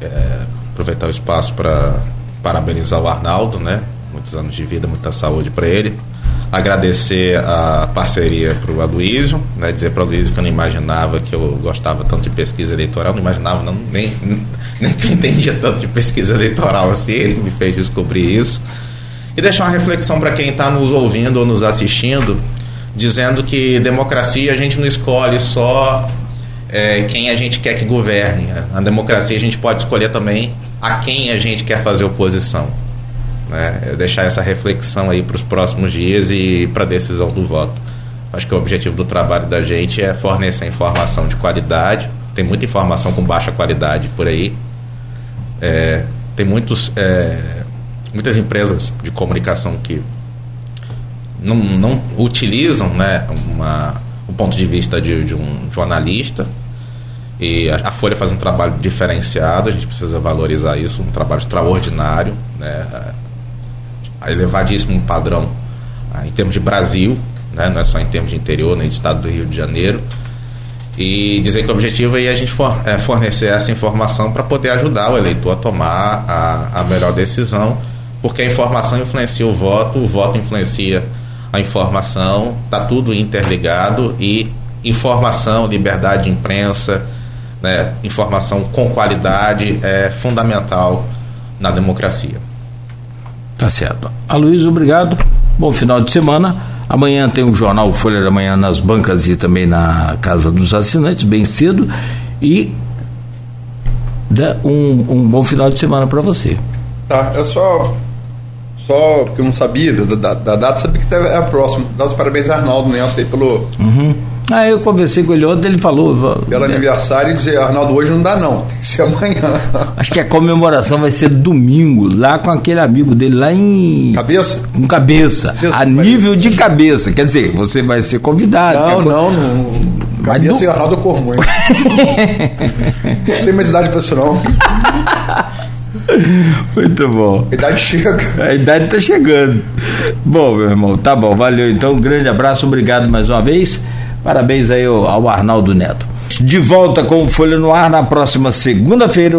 É, aproveitar o espaço para parabenizar o Arnaldo, né? Muitos anos de vida, muita saúde para ele. agradecer a parceria para o Aloysio, né, dizer para o Aloysio que eu não imaginava que eu gostava tanto de pesquisa eleitoral, não imaginava, não, nem, nem que eu entendia tanto de pesquisa eleitoral assim, ele me fez descobrir isso. E deixar uma reflexão para quem está nos ouvindo ou nos assistindo, dizendo que democracia a gente não escolhe só é, quem a gente quer que governe. A democracia a gente pode escolher também a quem a gente quer fazer oposição. Né? Deixar essa reflexão aí para os próximos dias e para a decisão do voto. Acho que o objetivo do trabalho da gente é fornecer informação de qualidade. Tem muita informação com baixa qualidade por aí. É, tem muitos, é, muitas empresas de comunicação que não, não utilizam né, uma, o ponto de vista de, de, um, de um analista. E a, a, Folha faz um trabalho diferenciado, a gente precisa valorizar isso, um trabalho extraordinário. Né, elevadíssimo padrão ah, em termos de Brasil, né? não é só em termos de interior, nem de estado do Rio de Janeiro. E dizer que o objetivo é a gente for, é fornecer essa informação para poder ajudar o eleitor a tomar a, a melhor decisão, porque a informação influencia o voto, o voto influencia a informação, está tudo interligado e informação, liberdade de imprensa, né, informação com qualidade é fundamental na democracia. Tá certo. Aloysio, obrigado. Bom final de semana. Amanhã tem o jornal Folha da Manhã nas bancas e também na Casa dos Assinantes, bem cedo. E um, um bom final de semana para você. Tá, é só. Só porque eu não sabia da, da, da data, sabia que é a próxima. Dá os parabéns a Arnaldo Neto aí pelo. Uhum Aí ah, eu conversei com ele ontem, ele falou. Pelo é. aniversário e dizer, Arnaldo, hoje não dá não, tem que ser amanhã. Acho que a comemoração vai ser domingo, lá com aquele amigo dele, lá em. Cabeça? Com cabeça. Deus a nível de cabeça. Quer dizer, você vai ser convidado. Não, não, não. Cabeça do... e Arnaldo Cormões. não tem mais idade pra isso não. Muito bom. A idade chega. A idade está chegando. Bom, meu irmão, tá bom, valeu. Então, um grande abraço, obrigado mais uma vez. Parabéns aí ao, ao Arnaldo Neto. De volta com o Folha no Ar na próxima segunda-feira.